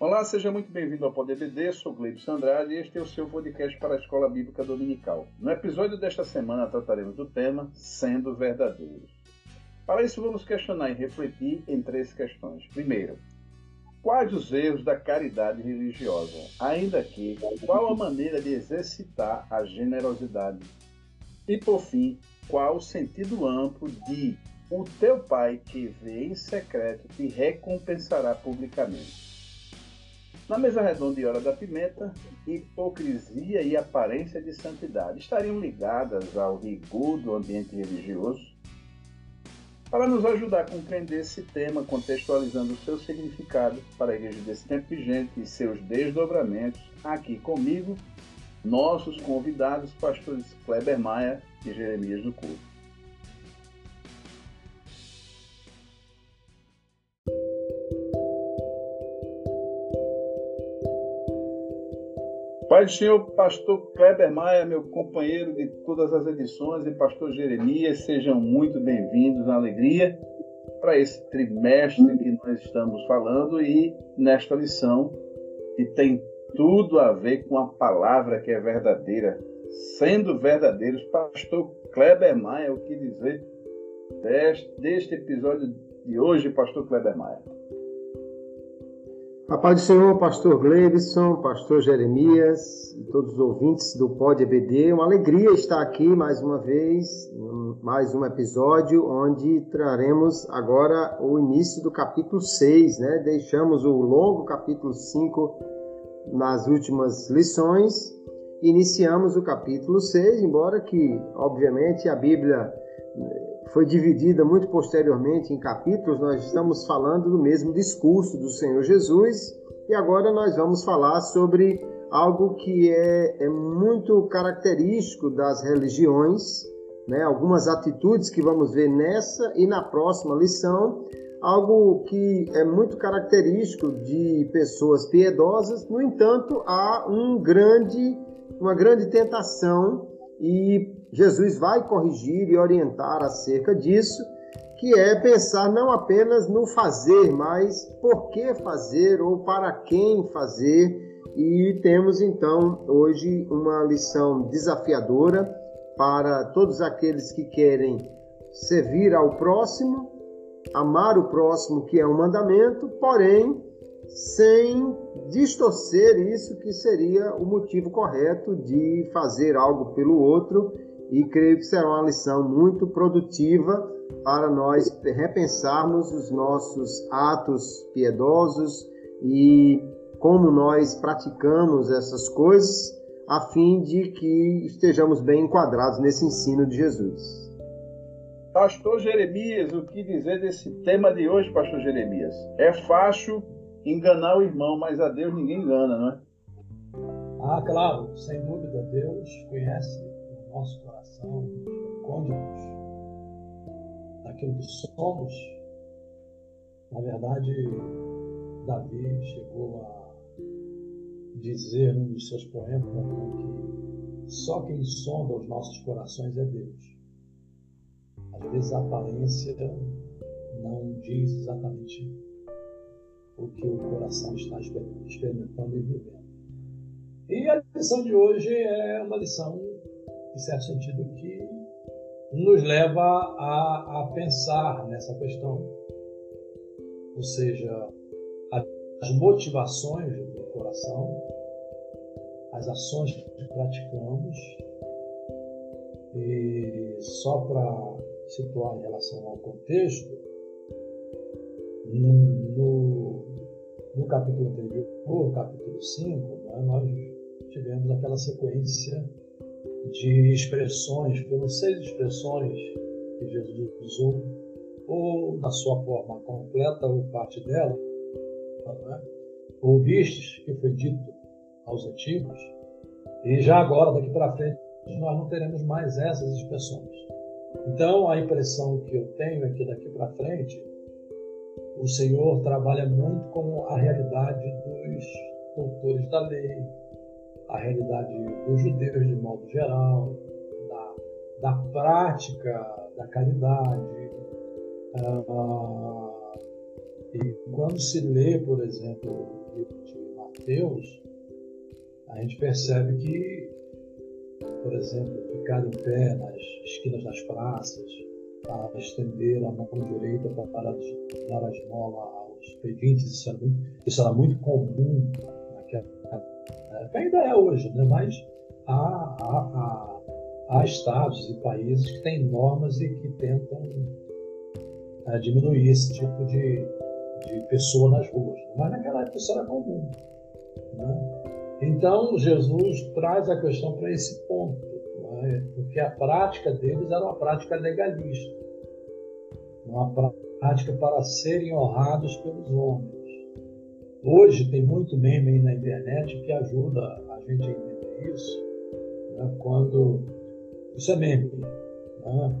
Olá, seja muito bem-vindo ao Poder BD, sou Gleibson Andrade e este é o seu podcast para a Escola Bíblica Dominical. No episódio desta semana trataremos do tema Sendo Verdadeiros. Para isso vamos questionar e refletir em três questões. Primeiro, quais os erros da caridade religiosa? Ainda que, qual a maneira de exercitar a generosidade? E por fim, qual o sentido amplo de o teu pai que vê em secreto te recompensará publicamente? Na mesa redonda e hora da pimenta, hipocrisia e aparência de santidade estariam ligadas ao rigor do ambiente religioso? Para nos ajudar a compreender esse tema, contextualizando o seu significado para a igreja desse tempo vigente e seus desdobramentos, aqui comigo, nossos convidados, pastores Kleber Maia e Jeremias do Couto. Pai do Senhor, pastor Kleber Maia, meu companheiro de todas as edições, e pastor Jeremias, sejam muito bem-vindos na alegria para esse trimestre que nós estamos falando e nesta lição que tem tudo a ver com a palavra que é verdadeira. Sendo verdadeiros, pastor Kleber Maia, o que dizer deste, deste episódio de hoje, pastor Kleber Maia? A paz do Senhor, pastor Gleibson, pastor Jeremias e todos os ouvintes do Pod EBD. Uma alegria estar aqui mais uma vez, mais um episódio onde traremos agora o início do capítulo 6, né? Deixamos o longo capítulo 5 nas últimas lições, iniciamos o capítulo 6, embora que, obviamente, a Bíblia foi dividida muito posteriormente em capítulos, nós estamos falando do mesmo discurso do Senhor Jesus e agora nós vamos falar sobre algo que é, é muito característico das religiões, né? algumas atitudes que vamos ver nessa e na próxima lição, algo que é muito característico de pessoas piedosas, no entanto, há um grande, uma grande tentação e Jesus vai corrigir e orientar acerca disso, que é pensar não apenas no fazer, mas por que fazer ou para quem fazer. E temos então hoje uma lição desafiadora para todos aqueles que querem servir ao próximo, amar o próximo, que é um mandamento, porém sem distorcer isso que seria o motivo correto de fazer algo pelo outro e creio que será uma lição muito produtiva para nós repensarmos os nossos atos piedosos e como nós praticamos essas coisas a fim de que estejamos bem enquadrados nesse ensino de Jesus. Pastor Jeremias, o que dizer desse tema de hoje, Pastor Jeremias? É fácil enganar o irmão, mas a Deus ninguém engana, não é? Ah, claro, sem dúvida, Deus conhece nosso coração, esconde-nos daquilo que somos. Na verdade, Davi chegou a dizer num dos seus poemas que só quem sonda os nossos corações é Deus. Às vezes a aparência não diz exatamente o que o coração está experimentando e vivendo. E a lição de hoje é uma lição, em certo sentido, que nos leva a, a pensar nessa questão, ou seja, as motivações do coração, as ações que praticamos, e só para situar em relação ao contexto, no, no capítulo anterior, capítulo 5, né, nós tivemos aquela sequência de expressões, foram seis expressões que Jesus usou, ou na sua forma completa, ou parte dela. Né? Ouvistes que foi dito aos antigos, e já agora, daqui para frente, nós não teremos mais essas expressões. Então, a impressão que eu tenho é que daqui para frente o Senhor trabalha muito com a realidade dos doutores da lei, a realidade dos judeus de modo geral, da, da prática da caridade. Ah, e quando se lê, por exemplo, livro de Mateus, a gente percebe que, por exemplo, ficar em pé nas esquinas das praças, para estender a mão direita para dar a esmola aos pedintes, isso era muito, isso era muito comum época, ainda é hoje, né? mas há, há, há, há estados e países que têm normas e que tentam é, diminuir esse tipo de, de pessoa nas ruas. Mas naquela época isso era comum. Né? Então, Jesus traz a questão para esse ponto, né? porque a prática deles era uma prática legalista, uma prática para serem honrados pelos homens. Hoje tem muito meme aí na internet que ajuda a gente a entender isso, né? quando isso é meme. Né?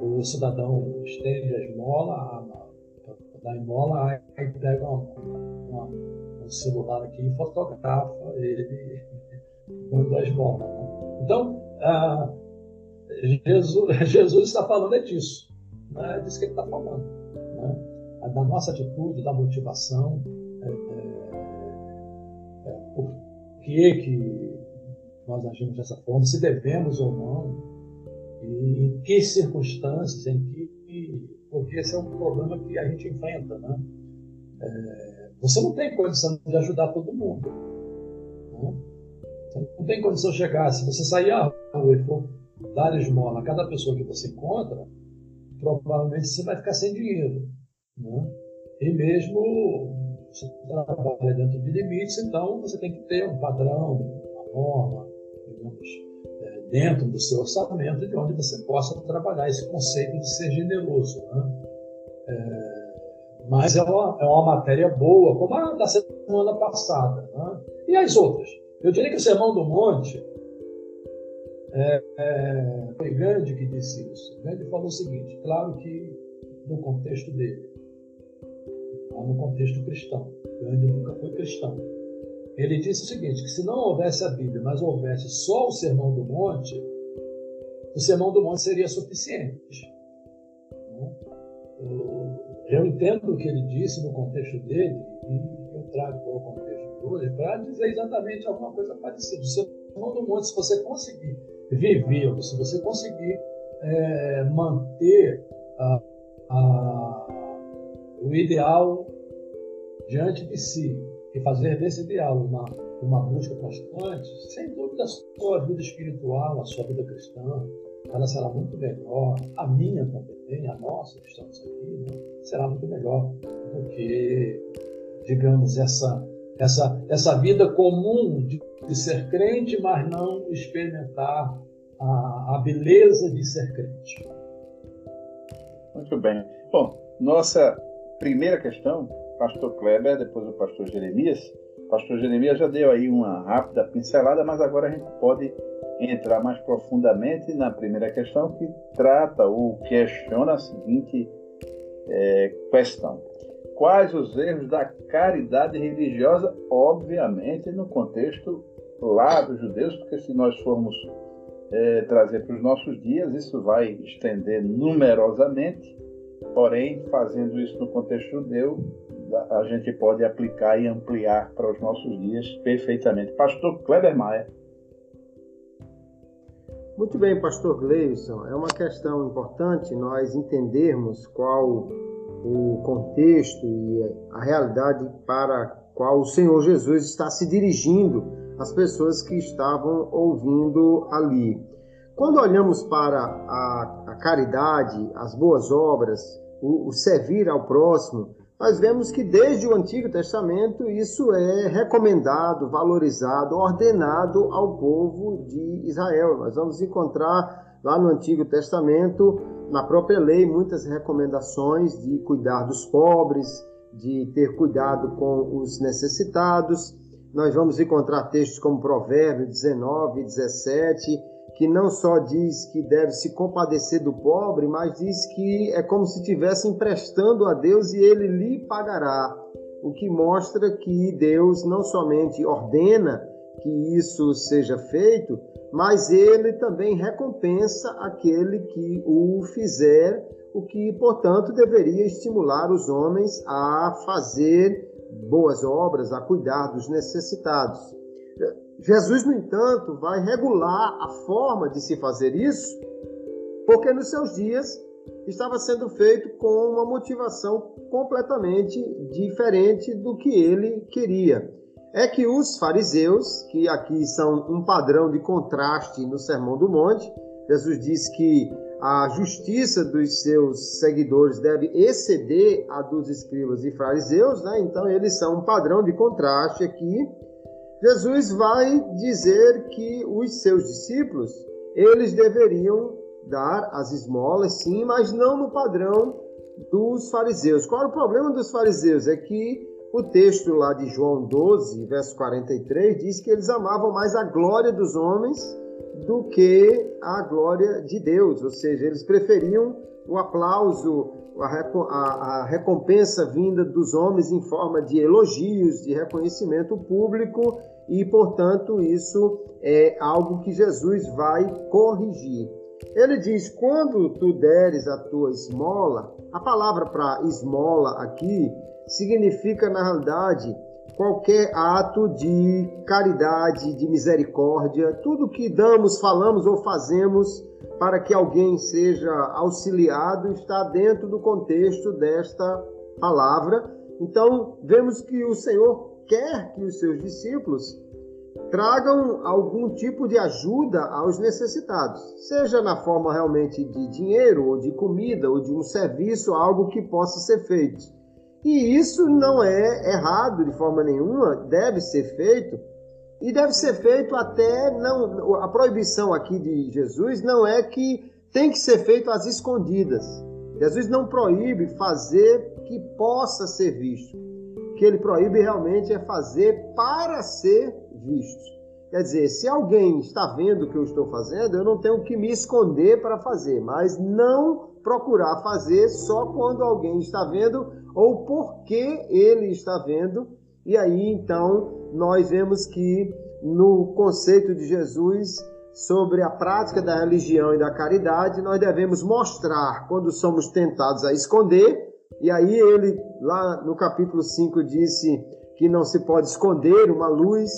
O cidadão estende a esmola, para dar esmola, aí pega uma, uma um celular aqui e fotografa ele dando as bolas. Né? Então, ah, Jesus, Jesus está falando é disso. Né? É disso que ele está falando. Né? Da nossa atitude, da motivação, que, que nós agimos dessa forma, se devemos ou não, e em que circunstâncias, em que, porque esse é um problema que a gente enfrenta, né? É, você não tem condição de ajudar todo mundo. Né? Você não tem condição de chegar. Se você sair à rua e for dar esmola a cada pessoa que você encontra, provavelmente você vai ficar sem dinheiro. Né? E mesmo você trabalha dentro de limites, então você tem que ter um padrão, uma norma, digamos, é, dentro do seu orçamento, de onde você possa trabalhar esse conceito de ser generoso. Né? É, mas é uma, é uma matéria boa, como a da semana passada. Né? E as outras? Eu diria que o Sermão do Monte é, é, foi Gandhi que disse isso. Gandhi falou o seguinte, claro que no contexto dele, no contexto cristão. Gandhi nunca foi cristão. Ele disse o seguinte, que se não houvesse a Bíblia, mas houvesse só o Sermão do Monte, o Sermão do Monte seria suficiente. Né? Eu entendo o que ele disse no contexto dele e eu trago para o contexto de hoje para dizer exatamente alguma coisa parecida. O Sermão do Monte, se você conseguir viver, se você conseguir é, manter a, a, o ideal diante de si e fazer desse ideal uma, uma busca constante, sem dúvida a sua vida espiritual, a sua vida cristã, ela será muito melhor, a minha também, a nossa, que estamos aqui, né? será muito melhor do que, digamos, essa, essa, essa vida comum de, de ser crente, mas não experimentar a, a beleza de ser crente. Muito bem. Bom, nossa primeira questão, pastor Kleber, depois o pastor Jeremias. O pastor Jeremias já deu aí uma rápida pincelada, mas agora a gente pode entrar mais profundamente na primeira questão, que trata ou questiona a seguinte é, questão: Quais os erros da caridade religiosa, obviamente, no contexto lá dos judeus, porque se nós formos é, trazer para os nossos dias, isso vai estender numerosamente, porém, fazendo isso no contexto judeu, a gente pode aplicar e ampliar para os nossos dias perfeitamente. Pastor Kleber Maia. Muito bem, pastor Gleison. É uma questão importante nós entendermos qual o contexto e a realidade para a qual o Senhor Jesus está se dirigindo às pessoas que estavam ouvindo ali. Quando olhamos para a, a caridade, as boas obras, o, o servir ao próximo, nós vemos que desde o Antigo Testamento isso é recomendado, valorizado, ordenado ao povo de Israel. Nós vamos encontrar lá no Antigo Testamento, na própria lei, muitas recomendações de cuidar dos pobres, de ter cuidado com os necessitados. Nós vamos encontrar textos como Provérbios 19, 17, que não só diz que deve se compadecer do pobre, mas diz que é como se estivesse emprestando a Deus e ele lhe pagará. O que mostra que Deus não somente ordena que isso seja feito, mas ele também recompensa aquele que o fizer, o que, portanto, deveria estimular os homens a fazer boas obras, a cuidar dos necessitados. Jesus, no entanto, vai regular a forma de se fazer isso, porque nos seus dias estava sendo feito com uma motivação completamente diferente do que ele queria. É que os fariseus, que aqui são um padrão de contraste no Sermão do Monte, Jesus diz que a justiça dos seus seguidores deve exceder a dos escribas e fariseus, né? então eles são um padrão de contraste aqui. Jesus vai dizer que os seus discípulos, eles deveriam dar as esmolas, sim, mas não no padrão dos fariseus. Qual é o problema dos fariseus? É que o texto lá de João 12, verso 43, diz que eles amavam mais a glória dos homens do que a glória de Deus, ou seja, eles preferiam o aplauso, a, recompensa vinda dos homens em forma de elogios, de reconhecimento público, e portanto isso é algo que Jesus vai corrigir. Ele diz: quando tu deres a tua esmola, a palavra para esmola aqui significa, na realidade, qualquer ato de caridade, de misericórdia, tudo que damos, falamos ou fazemos para que alguém seja auxiliado está dentro do contexto desta palavra. Então, vemos que o Senhor quer que os seus discípulos tragam algum tipo de ajuda aos necessitados, seja na forma realmente de dinheiro, ou de comida, ou de um serviço, algo que possa ser feito. E isso não é errado de forma nenhuma, deve ser feito, e deve ser feito até não a proibição aqui de Jesus não é que tem que ser feito às escondidas. Jesus não proíbe fazer que possa ser visto. Que ele proíbe realmente é fazer para ser visto. Quer dizer, se alguém está vendo o que eu estou fazendo, eu não tenho que me esconder para fazer, mas não procurar fazer só quando alguém está vendo ou porque ele está vendo. E aí então nós vemos que no conceito de Jesus sobre a prática da religião e da caridade, nós devemos mostrar quando somos tentados a esconder. E aí ele lá no capítulo 5 disse que não se pode esconder uma luz,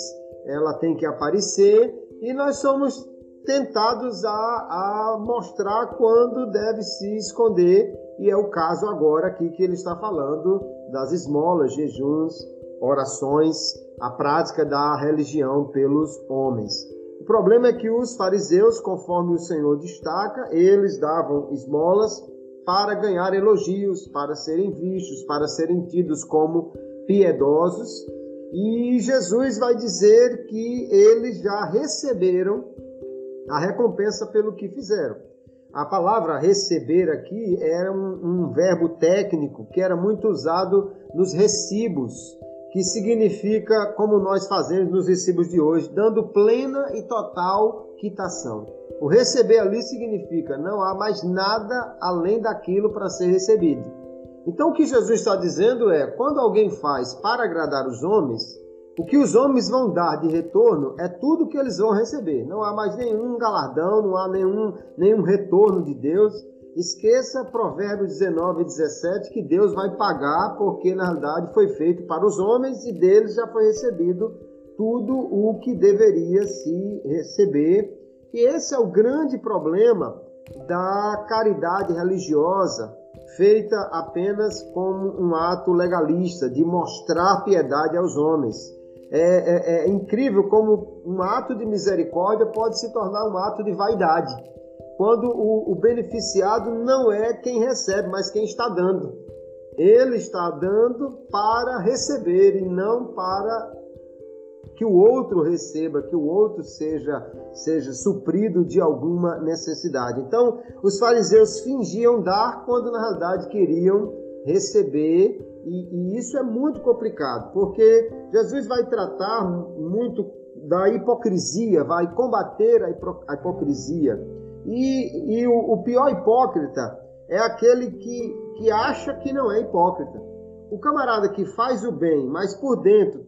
ela tem que aparecer, e nós somos tentados a, a mostrar quando deve se esconder, e é o caso agora aqui que ele está falando das esmolas, jejuns, orações, a prática da religião pelos homens. O problema é que os fariseus, conforme o Senhor destaca, eles davam esmolas para ganhar elogios, para serem vistos, para serem tidos como piedosos, e Jesus vai dizer que eles já receberam a recompensa pelo que fizeram. A palavra receber aqui era um, um verbo técnico que era muito usado nos recibos, que significa como nós fazemos nos recibos de hoje, dando plena e total quitação. O receber ali significa não há mais nada além daquilo para ser recebido. Então o que Jesus está dizendo é: quando alguém faz para agradar os homens, o que os homens vão dar de retorno é tudo que eles vão receber. Não há mais nenhum galardão, não há nenhum, nenhum retorno de Deus. Esqueça Provérbios 19 e 17 que Deus vai pagar porque na verdade foi feito para os homens e deles já foi recebido tudo o que deveria se receber. E esse é o grande problema da caridade religiosa feita apenas como um ato legalista de mostrar piedade aos homens. É, é, é, incrível como um ato de misericórdia pode se tornar um ato de vaidade, quando o, o beneficiado não é quem recebe, mas quem está dando. Ele está dando para receber e não para que o outro receba, que o outro seja, seja suprido de alguma necessidade. Então, os fariseus fingiam dar quando na realidade queriam receber e, e, isso é muito complicado, porque Jesus vai tratar muito da hipocrisia, vai combater a, a hipocrisia. E, e o, o, pior hipócrita é aquele que, que acha que não é hipócrita. O camarada que faz o bem, mas por dentro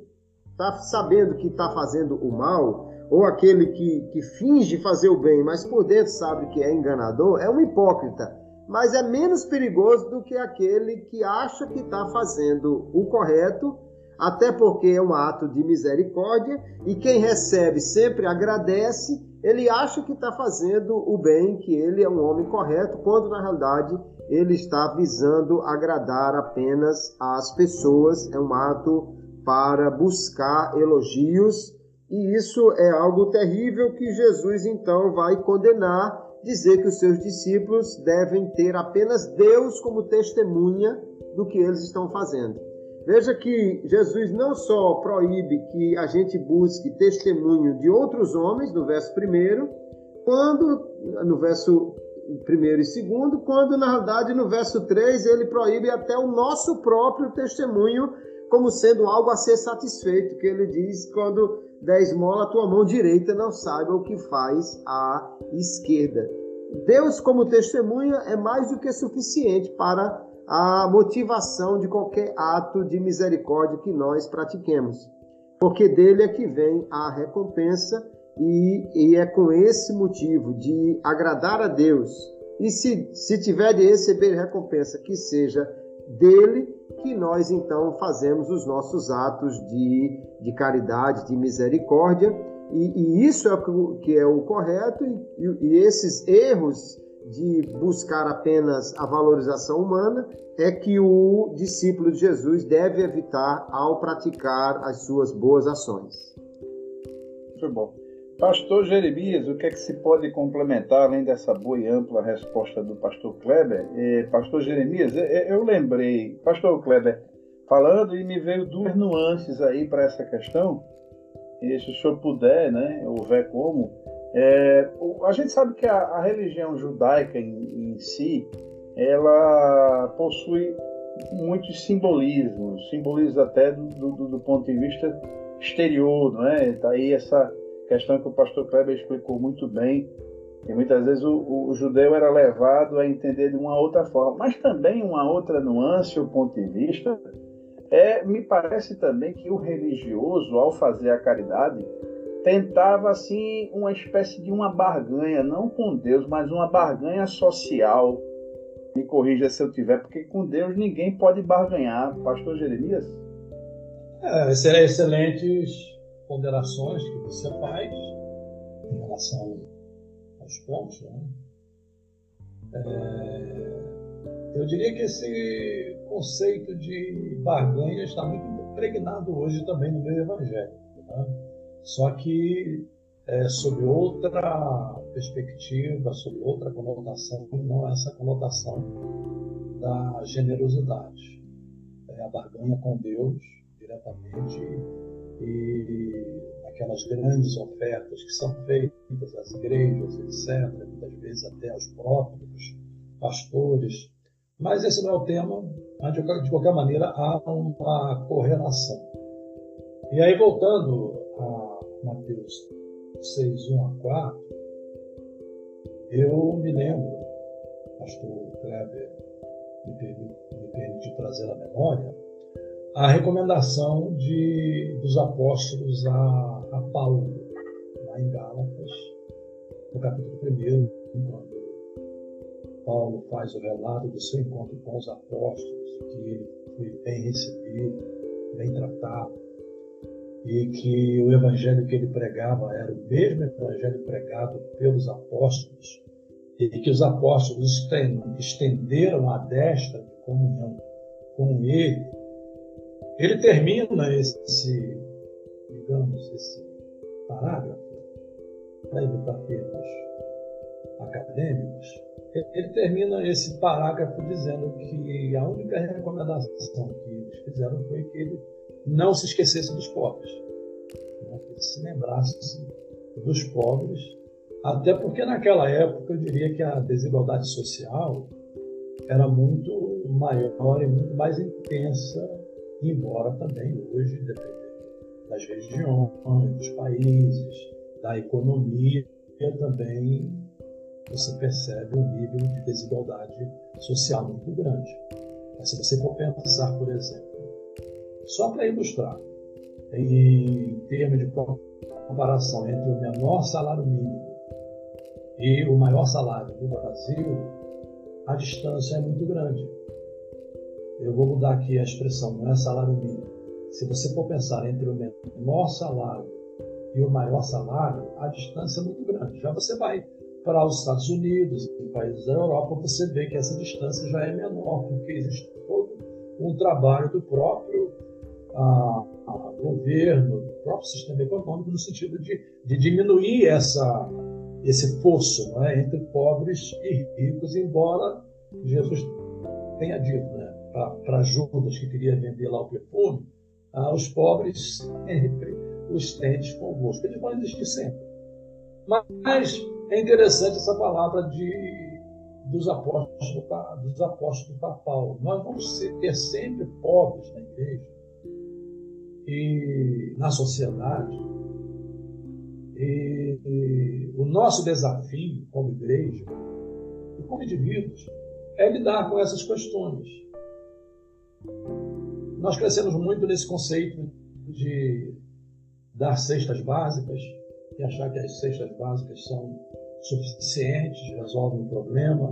está sabendo que está fazendo o mal, ou aquele que, que finge fazer o bem, mas por dentro sabe que é enganador, é um hipócrita mas é menos perigoso do que aquele que acha que está fazendo o correto, até porque é um ato de misericórdia e quem recebe sempre agradece, ele acha que está fazendo o bem, que ele é um homem correto, quando na realidade ele está visando agradar apenas as pessoas, é um ato para buscar elogios, e isso é algo terrível que Jesus então vai condenar, dizer que os seus discípulos devem ter apenas Deus como testemunha do que eles estão fazendo. Veja que Jesus não só proíbe que a gente busque testemunho de outros homens, no verso 1, quando, no verso 1 e 2, quando na verdade no verso 3 ele proíbe até o nosso próprio testemunho como sendo algo a ser satisfeito, que ele diz quando der esmola a tua mão direita não saiba o que faz a esquerda. Deus como testemunha é mais do que suficiente para a motivação de qualquer ato de misericórdia que nós pratiquemos, porque dele é que vem a recompensa e, e é com esse motivo de agradar a Deus. E se, se tiver de receber recompensa que seja dele, que nós então fazemos os nossos atos de, de caridade, de misericórdia, e, e isso é o que é o correto, e, e esses erros de buscar apenas a valorização humana é que o discípulo de Jesus deve evitar ao praticar as suas boas ações. Muito bom. Pastor Jeremias, o que é que se pode complementar além dessa boa e ampla resposta do pastor Kleber? É, pastor Jeremias, é, é, eu lembrei, pastor Kleber, falando e me veio duas nuances aí para essa questão. E se o senhor puder, né, houver como, é, a gente sabe que a, a religião judaica em, em, si, ela possui muitos simbolismos, simbolismos até do, do, do ponto de vista exterior, não é? Tá aí essa questão que o pastor Kleber explicou muito bem, e muitas vezes o, o, judeu era levado a entender de uma outra forma. Mas também uma outra nuance, o ponto de vista, é, me parece também que o religioso, ao fazer a caridade, tentava assim uma espécie de uma barganha, não com Deus, mas uma barganha social. Me corrija se eu tiver, porque com Deus ninguém pode barganhar. Pastor Jeremias? É, serão excelentes ponderações que você faz em relação aos pontos. Né? É, eu diria que esse conceito de barganha está muito impregnado hoje também no meio evangélico. Né? Só que é, sob outra perspectiva, sob outra conotação, não essa conotação da generosidade. É a barganha com Deus diretamente e aquelas grandes ofertas que são feitas às igrejas, etc., muitas vezes até aos próprios pastores. Mas esse não é o tema, mas de qualquer maneira há uma correlação. E aí, voltando Mateus 6, 1 a 4, eu me lembro, pastor Kleber me, permite, trazer à memória, a recomendação de, dos apóstolos a, a Paulo, lá em Gálatas, no capítulo 1, quando Paulo faz o relato do seu encontro com os apóstolos, que ele foi bem recebido, bem tratado, e que o evangelho que ele pregava era o mesmo evangelho pregado pelos apóstolos, e que os apóstolos estenderam a destra de comunhão com ele, ele termina esse, digamos, esse parágrafo, para evitar termos acadêmicos, ele termina esse parágrafo dizendo que a única recomendação que eles fizeram foi que ele não se esquecesse dos pobres, né? que se lembrasse dos pobres, até porque naquela época eu diria que a desigualdade social era muito maior e muito mais intensa, embora também hoje, dependendo das regiões, dos países, da economia, também você percebe um nível de desigualdade social muito grande. Mas se você for pensar, por exemplo, só para ilustrar, em termos de comparação entre o menor salário mínimo e o maior salário do Brasil, a distância é muito grande. Eu vou mudar aqui a expressão, não é salário mínimo. se você for pensar entre o menor salário e o maior salário, a distância é muito grande. Já você vai para os Estados Unidos países da Europa, você vê que essa distância já é menor, porque existe todo um trabalho do próprio a, a governo, do próprio sistema econômico, no sentido de, de diminuir essa, esse fosso é, entre pobres e ricos, embora Jesus tenha dito né, para Judas, que queria vender lá o perfume, ah, os pobres sempre os tendes convosco. Eles vão existir sempre. Mas é interessante essa palavra de, dos apóstolos dos apóstolos para Paulo. Nós vamos ser sempre pobres na igreja e na sociedade. E, e o nosso desafio como igreja e como indivíduos é lidar com essas questões. Nós crescemos muito nesse conceito de dar cestas básicas e achar que as cestas básicas são suficientes, resolvem o problema.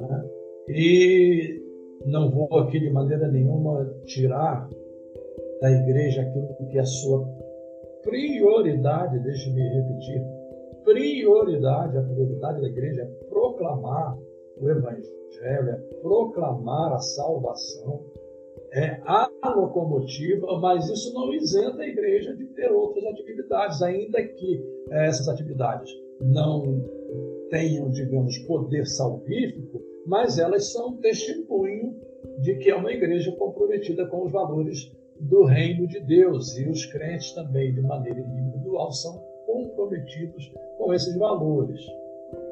Né? E não vou aqui de maneira nenhuma tirar da igreja aquilo que é a sua prioridade, deixe-me repetir, prioridade, a prioridade da igreja é proclamar o Evangelho, é proclamar a salvação, é a locomotiva, mas isso não isenta a igreja de ter outras atividades, ainda que eh, essas atividades não tenham, digamos, poder salvífico, mas elas são testemunho de que é uma igreja comprometida com os valores do reino de Deus e os crentes também, de maneira individual, são comprometidos com esses valores.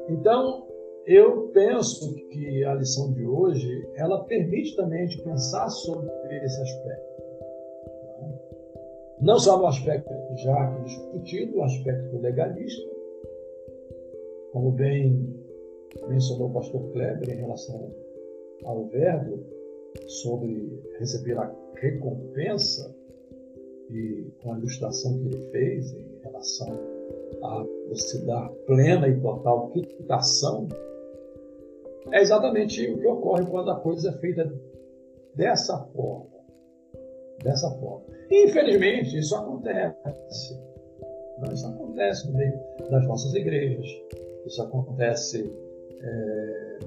Então, eu penso que a lição de hoje ela permite também a gente pensar sobre esse aspecto. Não só no aspecto já aqui discutido, o aspecto legalista, como bem mencionou o pastor Kleber em relação ao verbo, sobre receber a recompensa, e com a ilustração que ele fez em relação a você dar plena e total quitação é exatamente o que ocorre quando a coisa é feita dessa forma. Dessa forma. Infelizmente, isso acontece. Isso acontece no meio das nossas igrejas. Isso acontece. É...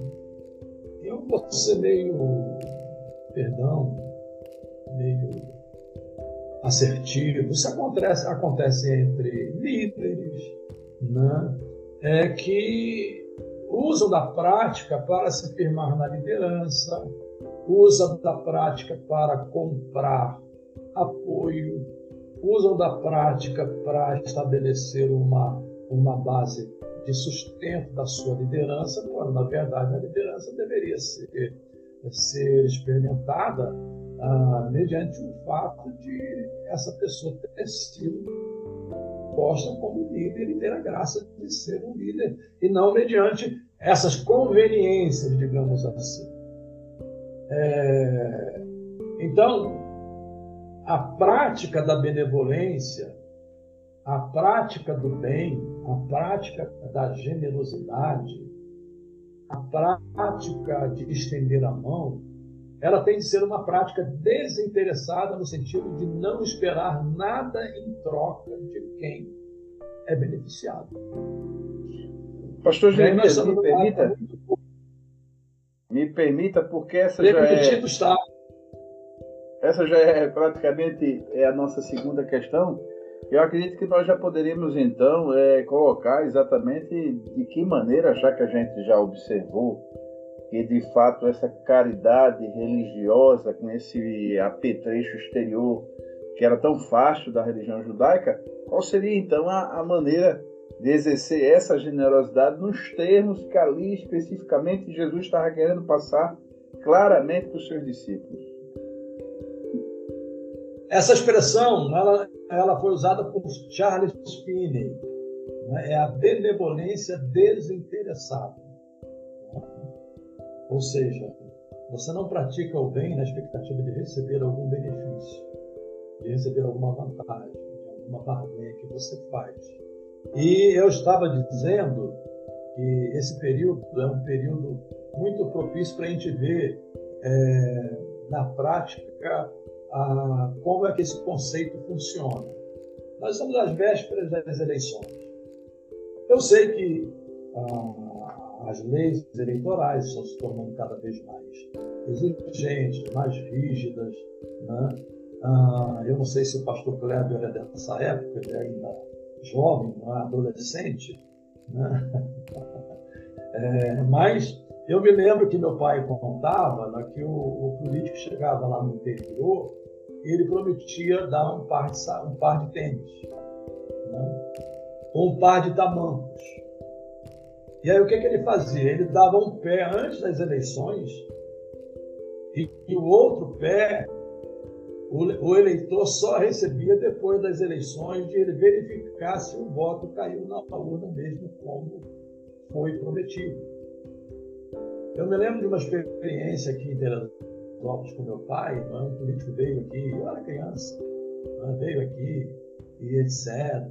Eu vou ser meio. Perdão, meio assertivo. Isso acontece, acontece entre líderes, né? é que usam da prática para se firmar na liderança, usam da prática para comprar apoio, usam da prática para estabelecer uma, uma base de sustento da sua liderança, quando na verdade a liderança deveria ser, ser experimentada ah, mediante o fato de essa pessoa ter sido posta como líder e ter a graça de ser um líder, e não mediante essas conveniências, digamos assim. É, então, a prática da benevolência, a prática do bem, a prática da generosidade, a prática de estender a mão, ela tem de ser uma prática desinteressada no sentido de não esperar nada em troca de quem é beneficiado. Pastor Jeremias, me permita, me permita, porque essa já é, está. essa já é praticamente é a nossa segunda questão. Eu acredito que nós já poderíamos então é, colocar exatamente de que maneira, já que a gente já observou que de fato essa caridade religiosa com esse apetrecho exterior que era tão fácil da religião judaica, qual seria então a, a maneira de exercer essa generosidade nos termos que ali especificamente Jesus estava querendo passar claramente para os seus discípulos. Essa expressão ela, ela foi usada por Charles Finney, né? é a benevolência desinteressada. Ou seja, você não pratica o bem na expectativa de receber algum benefício, de receber alguma vantagem, alguma barganha que você faz e eu estava dizendo que esse período é um período muito propício para a gente ver é, na prática ah, como é que esse conceito funciona. Nós estamos às vésperas das eleições. Eu sei que ah, as leis eleitorais estão se tornando cada vez mais exigentes, mais rígidas. Né? Ah, eu não sei se o pastor Kleber é dessa época, ele é ainda jovem, não é adolescente, né? é, mas eu me lembro que meu pai contava né, que o, o, político chegava lá no interior e ele prometia dar um par de, um par de tênis, né? ou um par de tamancos. E aí o que, que ele fazia? Ele dava um pé antes das eleições e, e o outro pé o, eleitor só recebia depois das eleições de ele verificar se o voto caiu na urna mesmo como foi prometido. Eu me lembro de uma experiência aqui em Teresópolis com meu pai, né? um político veio aqui, eu era criança, né? veio aqui e etc.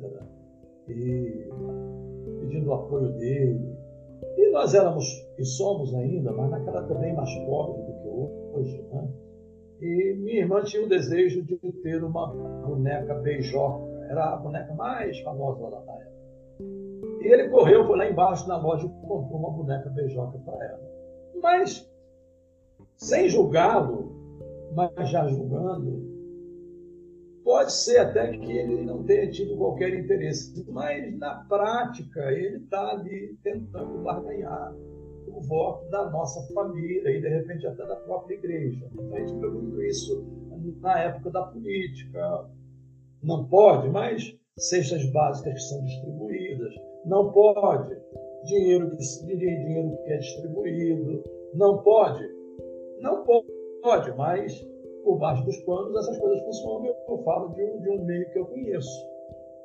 E pedindo o apoio dele. E nós éramos, e somos ainda, mas naquela também mais pobres do que hoje, né? E minha irmã tinha o desejo de ter uma boneca beijoca. Era a boneca mais famosa lá da época. E ele correu, foi lá embaixo na loja e comprou uma boneca beijoca para ela. Mas, sem julgá-lo, mas já julgando, pode ser até que ele não tenha tido qualquer interesse. Mas, na prática, ele está ali tentando barganhar o voto da nossa família e, de repente, até da própria igreja. Então, a gente muito isso na época da política. Não pode, mas cestas básicas que são distribuídas. Não pode dinheiro que, dinheiro que é distribuído. Não pode. Não pode, mas por baixo dos panos essas coisas funcionam. Eu falo de um, de um meio que eu conheço.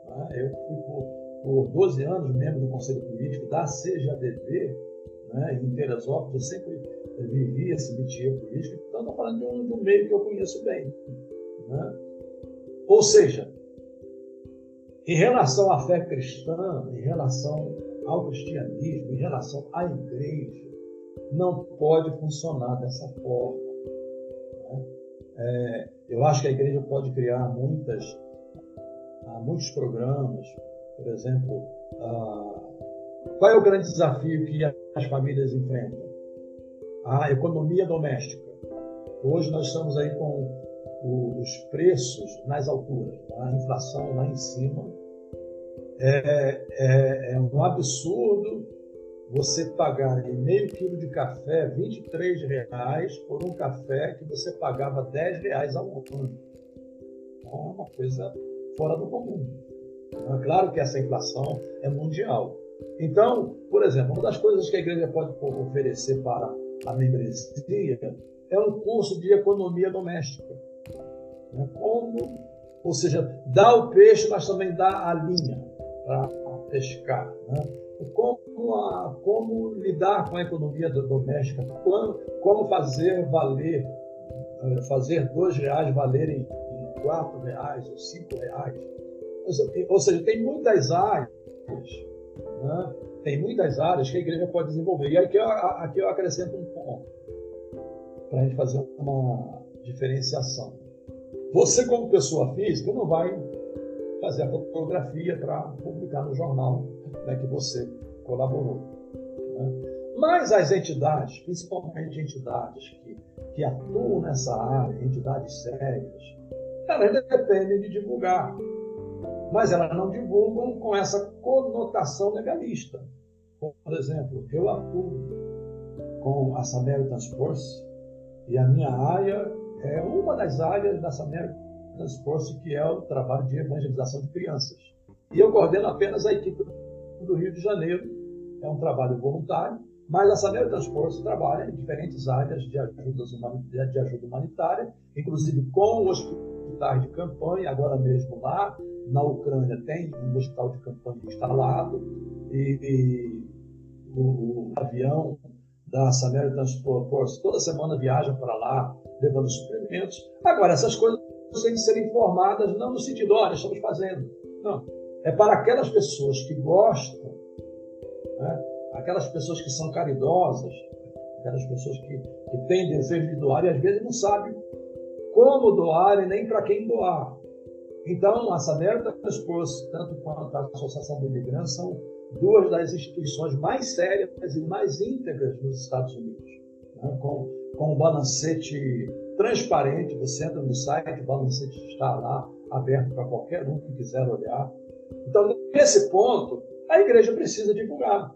Né? Eu fui por, por 12 anos membro do Conselho Político da CGADV, né? em Teresópolis, eu sempre vivi esse métier político, então estou falando de um, de um, meio que eu conheço bem. Né? Ou seja, em relação à fé cristã, em relação ao cristianismo, em relação à igreja, não pode funcionar dessa forma. Né? É, eu acho que a igreja pode criar muitas, muitos programas, por exemplo, qual é o grande desafio que as famílias enfrentam? A economia doméstica. Hoje nós estamos aí com os preços nas alturas, a inflação lá em cima. É, é, é um absurdo você pagar meio quilo de café 23 reais por um café que você pagava 10 reais ao ano. Então, é uma coisa fora do comum. É claro que essa inflação é mundial. Então, por exemplo, uma das coisas que a igreja pode oferecer para a membresia é um curso de economia doméstica. Né? Como, ou seja, dá o peixe, mas também dá a linha para pescar. Né? Como, a, como, lidar com a economia doméstica, como, como fazer valer, eh, fazer dois reais valerem em quatro reais ou cinco reais. Ou seja, tem muitas áreas né? Tem muitas áreas que a igreja pode desenvolver. E aqui eu, aqui eu acrescento um ponto para a gente fazer uma diferenciação. Você, como pessoa física, não vai fazer a fotografia para publicar no jornal né, que você colaborou. Né? Mas as entidades, principalmente entidades que, que atuam nessa área, entidades sérias, elas dependem de divulgar mas elas não divulgam com essa conotação legalista. Por exemplo, eu atuo com a Samaritan's Force e a minha área é uma das áreas da Samaritan's Force que é o trabalho de evangelização de crianças. E eu coordeno apenas a equipe do Rio de Janeiro, é um trabalho voluntário, mas a Samaritan's Force trabalha em diferentes áreas de ajuda, de ajuda humanitária, inclusive com hospitais de campanha, agora mesmo lá, na Ucrânia tem um hospital de campanha instalado e, e o, o, avião da Samaritan Force toda semana viaja para lá levando suprimentos. Agora, essas coisas têm que ser informadas não no sentido, olha, estamos fazendo. Não. É para aquelas pessoas que gostam, né? aquelas pessoas que são caridosas, aquelas pessoas que, que têm desejo de doar e às vezes não sabem como doar e nem para quem doar. Então, a Saber Transpôs, tanto quanto a Associação de Imigrantes, são duas das instituições mais sérias e mais íntegras nos Estados Unidos. Né? Com, com um balancete transparente, você entra no site, o balancete está lá, aberto para qualquer um que quiser olhar. Então, nesse ponto, a igreja precisa divulgar.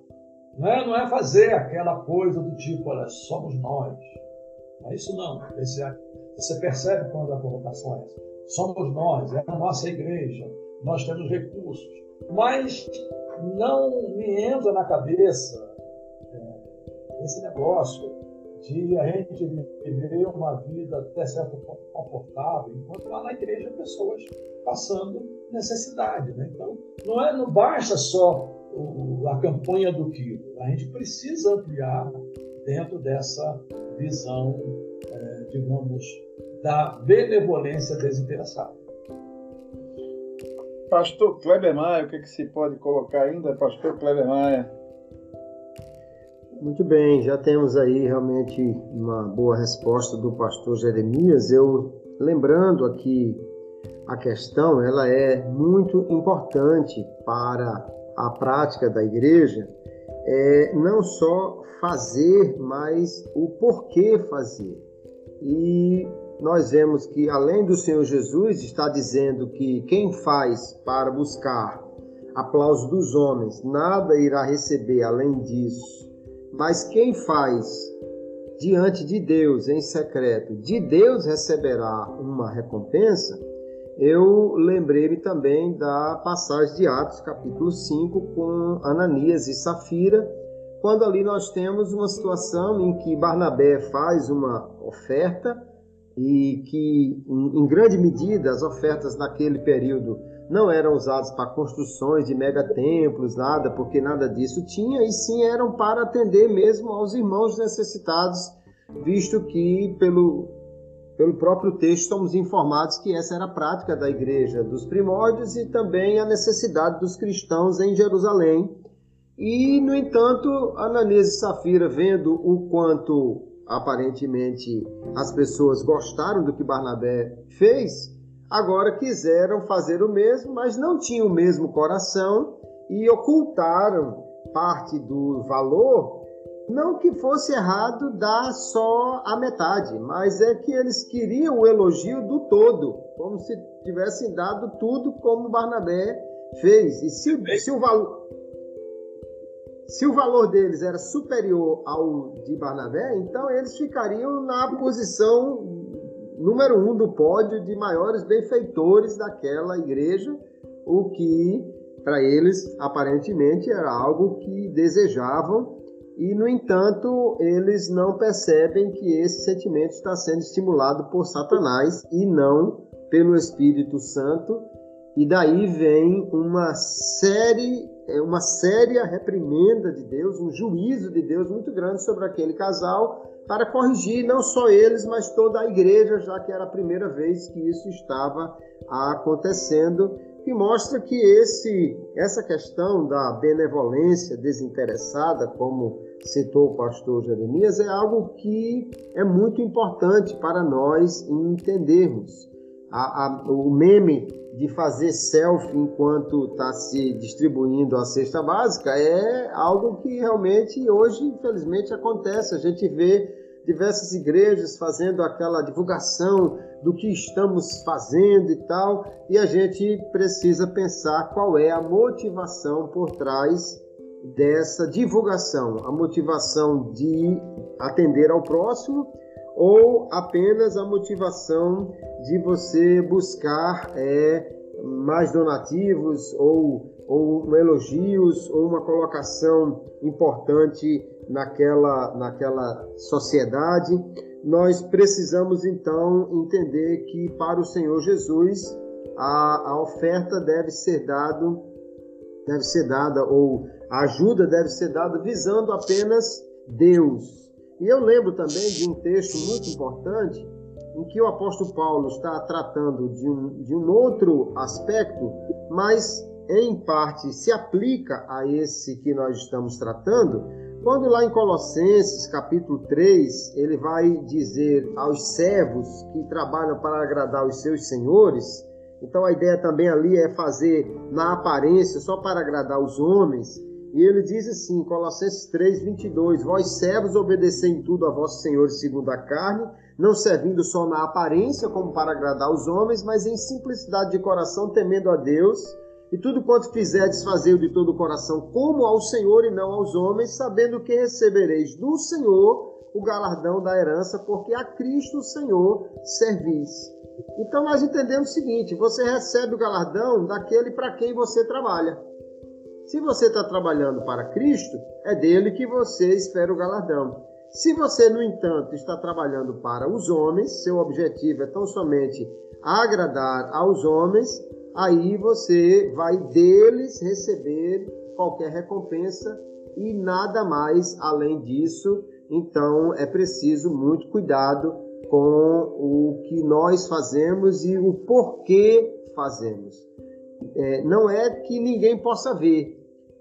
Não é, não é fazer aquela coisa do tipo, olha, somos nós. Não é isso não. Esse, você percebe quando a provocação é essa. Somos nós, é a nossa igreja, nós temos recursos. Mas não me entra na cabeça é, esse negócio de a gente viver uma vida até certo ponto confortável, enquanto lá na igreja pessoas passando necessidade. Né? Então, não, é, não basta só o, a campanha do quilo, a gente precisa ampliar dentro dessa visão, é, digamos, da benevolência desinteressada. Pastor Kleber Maia, o que, é que se pode colocar ainda, Pastor Kleber Maia? Muito bem, já temos aí realmente uma boa resposta do pastor Jeremias. Eu lembrando aqui a questão, ela é muito importante para a prática da igreja, é não só fazer, mas o porquê fazer. E nós vemos que, além do Senhor Jesus está dizendo que quem faz para buscar aplauso dos homens, nada irá receber além disso. Mas quem faz diante de Deus em secreto, de Deus receberá uma recompensa. Eu lembrei-me também da passagem de Atos, capítulo 5, com Ananias e Safira, quando ali nós temos uma situação em que Barnabé faz uma oferta e que, em grande medida, as ofertas naquele período não eram usadas para construções de megatemplos, nada, porque nada disso tinha, e sim eram para atender mesmo aos irmãos necessitados, visto que, pelo, pelo próprio texto, somos informados que essa era a prática da igreja dos primórdios e também a necessidade dos cristãos em Jerusalém. E, no entanto, Ananias e Safira, vendo o quanto aparentemente as pessoas gostaram do que Barnabé fez, agora quiseram fazer o mesmo, mas não tinham o mesmo coração e ocultaram parte do valor. Não que fosse errado dar só a metade, mas é que eles queriam o elogio do todo, como se tivessem dado tudo como Barnabé fez. E se, se o valor se o valor deles era superior ao de Barnabé, então eles ficariam na posição número um do pódio de maiores benfeitores daquela igreja, o que para eles aparentemente era algo que desejavam e, no entanto, eles não percebem que esse sentimento está sendo estimulado por Satanás e não pelo Espírito Santo. E daí vem uma série é uma séria reprimenda de Deus, um juízo de Deus muito grande sobre aquele casal, para corrigir não só eles, mas toda a igreja, já que era a primeira vez que isso estava acontecendo, que mostra que esse, essa questão da benevolência desinteressada, como citou o pastor Jeremias, é algo que é muito importante para nós entendermos. A, a, o meme de fazer selfie enquanto está se distribuindo a cesta básica é algo que realmente hoje, infelizmente, acontece. A gente vê diversas igrejas fazendo aquela divulgação do que estamos fazendo e tal, e a gente precisa pensar qual é a motivação por trás dessa divulgação, a motivação de atender ao próximo ou apenas a motivação de você buscar é, mais donativos ou, ou elogios ou uma colocação importante naquela, naquela sociedade. Nós precisamos então entender que para o Senhor Jesus a, a oferta deve ser dado deve ser dada ou a ajuda deve ser dada visando apenas Deus e eu lembro também de um texto muito importante em que o apóstolo Paulo está tratando de um, de um outro aspecto, mas em parte se aplica a esse que nós estamos tratando, Quando lá em Colossenses, capítulo 3, ele vai dizer aos servos que trabalham para agradar os seus senhores, então a ideia também ali é fazer na aparência só para agradar os homens. E ele diz assim, Colossenses 3, 22, Vós servos obedecei em tudo a vossos senhores segundo a carne, não servindo só na aparência como para agradar os homens, mas em simplicidade de coração, temendo a Deus. E tudo quanto fizerdes, fazei de todo o coração, como ao Senhor e não aos homens, sabendo que recebereis do Senhor o galardão da herança, porque a Cristo o Senhor servis. Então nós entendemos o seguinte: você recebe o galardão daquele para quem você trabalha. Se você está trabalhando para Cristo, é dele que você espera o galardão. Se você, no entanto, está trabalhando para os homens, seu objetivo é tão somente agradar aos homens, aí você vai deles receber qualquer recompensa e nada mais além disso. Então é preciso muito cuidado com o que nós fazemos e o porquê fazemos. É, não é que ninguém possa ver,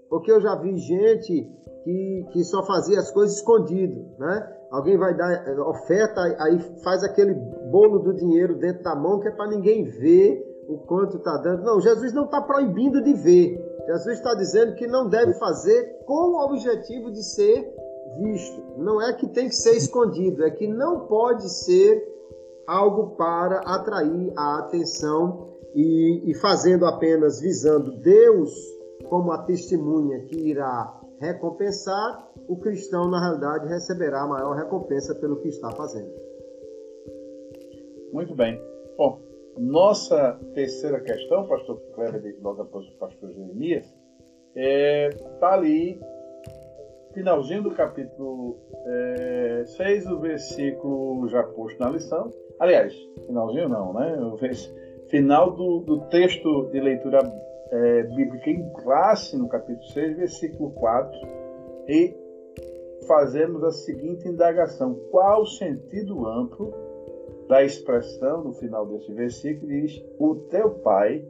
porque eu já vi gente que, que só fazia as coisas escondido, né? Alguém vai dar é, oferta, aí faz aquele bolo do dinheiro dentro da mão que é para ninguém ver o quanto está dando. Não, Jesus não está proibindo de ver. Jesus está dizendo que não deve fazer com o objetivo de ser visto. Não é que tem que ser escondido, é que não pode ser algo para atrair a atenção e, e fazendo apenas visando Deus como a testemunha que irá recompensar, o cristão, na realidade, receberá a maior recompensa pelo que está fazendo. Muito bem. Bom, nossa terceira questão, pastor Kleber, logo após o pastor Jeremias, está é, tá ali, finalzinho do capítulo é, 6, o versículo já posto na lição. Aliás, finalzinho não, né? O final do, do texto de leitura é, bíblica em classe, no capítulo 6, versículo 4, e fazemos a seguinte indagação: qual o sentido amplo da expressão no final desse versículo diz: O teu pai,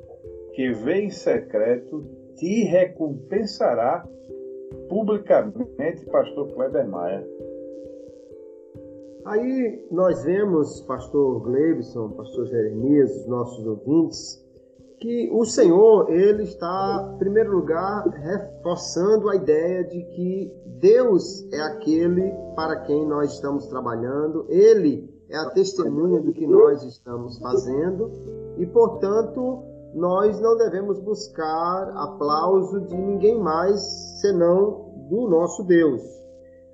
que vê em secreto, te recompensará publicamente, pastor Kleber Maia. Aí nós vemos, pastor Gleibson, pastor Jeremias, os nossos ouvintes, que o Senhor, ele está, em primeiro lugar, reforçando a ideia de que Deus é aquele para quem nós estamos trabalhando, ele é a testemunha do que nós estamos fazendo e, portanto, nós não devemos buscar aplauso de ninguém mais senão do nosso Deus.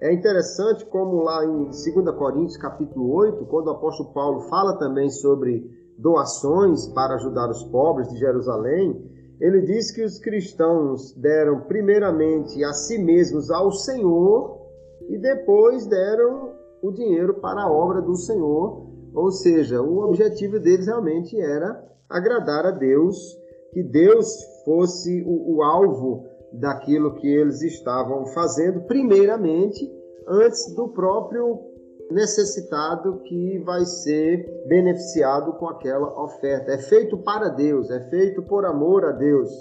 É interessante como lá em 2 Coríntios capítulo 8, quando o apóstolo Paulo fala também sobre doações para ajudar os pobres de Jerusalém, ele diz que os cristãos deram primeiramente a si mesmos ao Senhor e depois deram o dinheiro para a obra do Senhor, ou seja, o objetivo deles realmente era agradar a Deus, que Deus fosse o, o alvo daquilo que eles estavam fazendo, primeiramente, antes do próprio necessitado que vai ser beneficiado com aquela oferta. É feito para Deus, é feito por amor a Deus.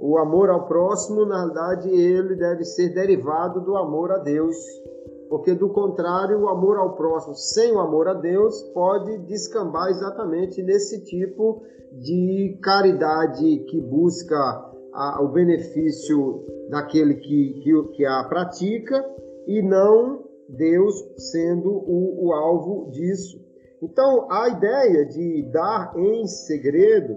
O amor ao próximo, na verdade, ele deve ser derivado do amor a Deus porque do contrário, o amor ao próximo sem o amor a Deus pode descambar exatamente nesse tipo de caridade que busca a, o benefício daquele que, que, que, a pratica e não Deus sendo o, o alvo disso. Então, a ideia de dar em segredo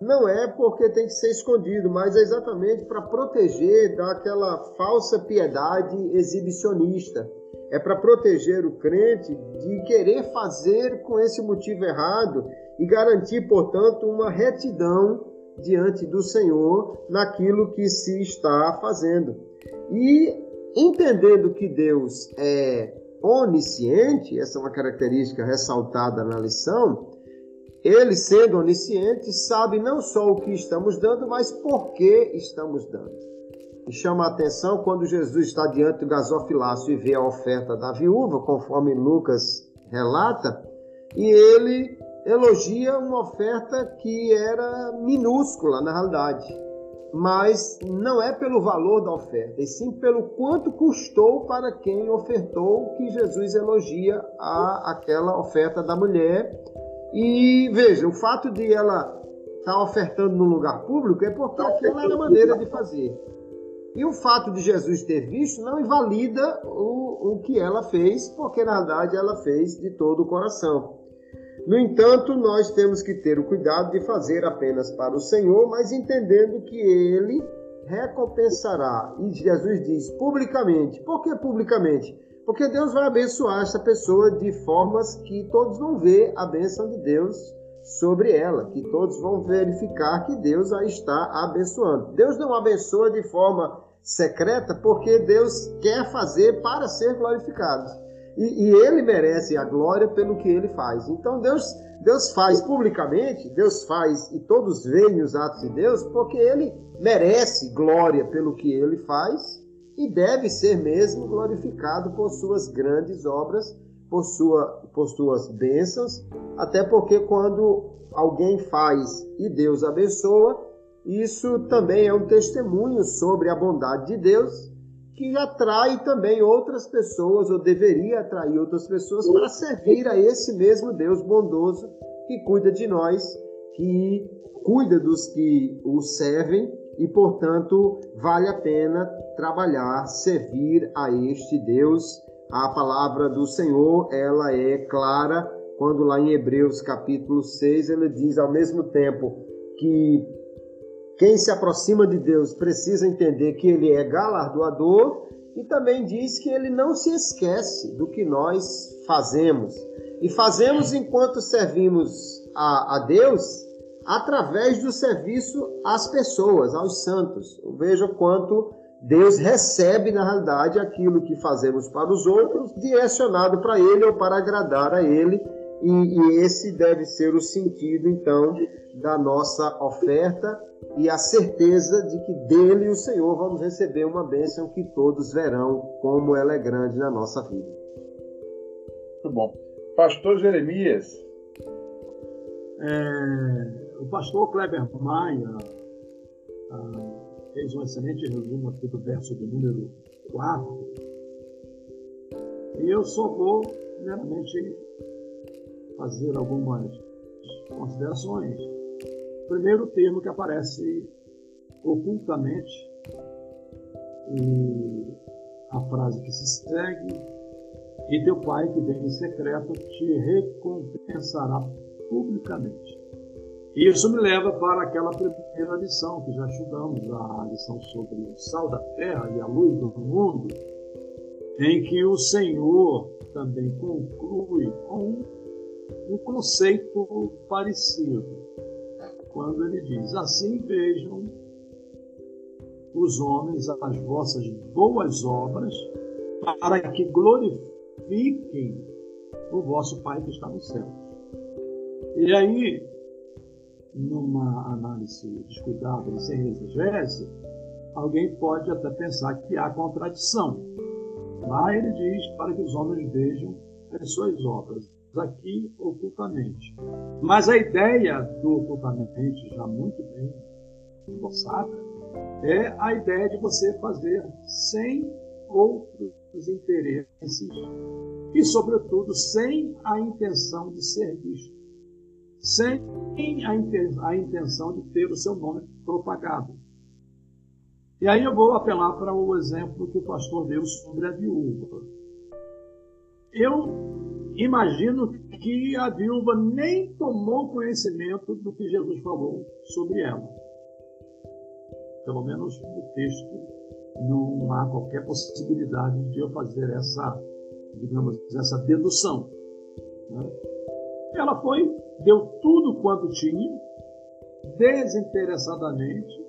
não é porque tem que ser escondido, mas é exatamente para proteger daquela falsa piedade exibicionista é para proteger o crente de querer fazer com esse motivo errado e garantir, portanto, uma retidão diante do Senhor naquilo que se está fazendo. E entendendo que Deus é onisciente, essa é uma característica ressaltada na lição, ele sendo onisciente sabe não só o que estamos dando, mas por que estamos dando. E chama a atenção quando Jesus está diante do gasofilácio e vê a oferta da viúva, conforme Lucas relata, e ele elogia uma oferta que era minúscula na realidade. Mas não é pelo valor da oferta, e sim pelo quanto custou para quem ofertou que Jesus elogia a, aquela oferta da mulher. E veja, o fato de ela estar tá ofertando num lugar público é porque aquela era a maneira de fazer. E o fato de Jesus ter visto não invalida o, o que ela fez, porque na verdade ela fez de todo o coração. No entanto, nós temos que ter o cuidado de fazer apenas para o Senhor, mas entendendo que Ele recompensará. E Jesus diz publicamente. Por que publicamente? Porque Deus vai abençoar essa pessoa de formas que todos vão ver a bênção de Deus sobre ela, que todos vão verificar que Deus a está abençoando. Deus não abençoa de forma secreta porque Deus quer fazer para ser glorificado. E, e, ele merece a glória pelo que ele faz. Então Deus, Deus faz publicamente, Deus faz e todos veem os atos de Deus porque ele merece glória pelo que ele faz e deve ser mesmo glorificado por suas grandes obras, por, sua, por suas bênçãos, até porque quando alguém faz e Deus abençoa, isso também é um testemunho sobre a bondade de Deus que atrai também outras pessoas, ou deveria atrair outras pessoas, para servir a esse mesmo Deus bondoso que cuida de nós, que cuida dos que o servem e, portanto, vale a pena trabalhar, servir a este Deus. A palavra do Senhor, ela é clara quando lá em Hebreus capítulo 6 ele diz ao mesmo tempo que quem se aproxima de Deus precisa entender que ele é galardoador e também diz que ele não se esquece do que nós fazemos. E fazemos enquanto servimos a, a Deus através do serviço às pessoas, aos santos. Veja quanto Deus recebe, na realidade, aquilo que fazemos para os outros, direcionado para Ele ou para agradar a Ele. E, e esse deve ser o sentido, então, da nossa oferta e a certeza de que dele, o Senhor, vamos receber uma bênção que todos verão como ela é grande na nossa vida. Muito bom. Pastor Jeremias. É, o pastor Kleber Maia ah, fez um excelente resumo aqui do verso de número 4. E eu só vou, primeiramente, fazer algumas considerações primeiro termo que aparece ocultamente e a frase que se segue e teu pai que vem em secreto te recompensará publicamente. Isso me leva para aquela primeira lição que já estudamos, a lição sobre o sal da terra e a luz do mundo, em que o Senhor também conclui com um conceito parecido quando ele diz: Assim vejam os homens as vossas boas obras, para que glorifiquem o vosso Pai que está no céu. E aí, numa análise descuidada e sem exegese, alguém pode até pensar que há contradição. Lá ele diz para que os homens vejam as suas obras aqui ocultamente. Mas a ideia do ocultamente, já muito bem esboçada, é a ideia de você fazer sem outros interesses e, sobretudo, sem a intenção de ser visto, sem a intenção de ter o seu nome propagado. E aí eu vou apelar para o exemplo que o pastor deu sobre a viúva. Eu imagino que a viúva nem tomou conhecimento do que Jesus falou sobre ela. Pelo menos no texto não há qualquer possibilidade de eu fazer essa, digamos, essa dedução. Né? Ela foi, deu tudo quanto tinha, desinteressadamente,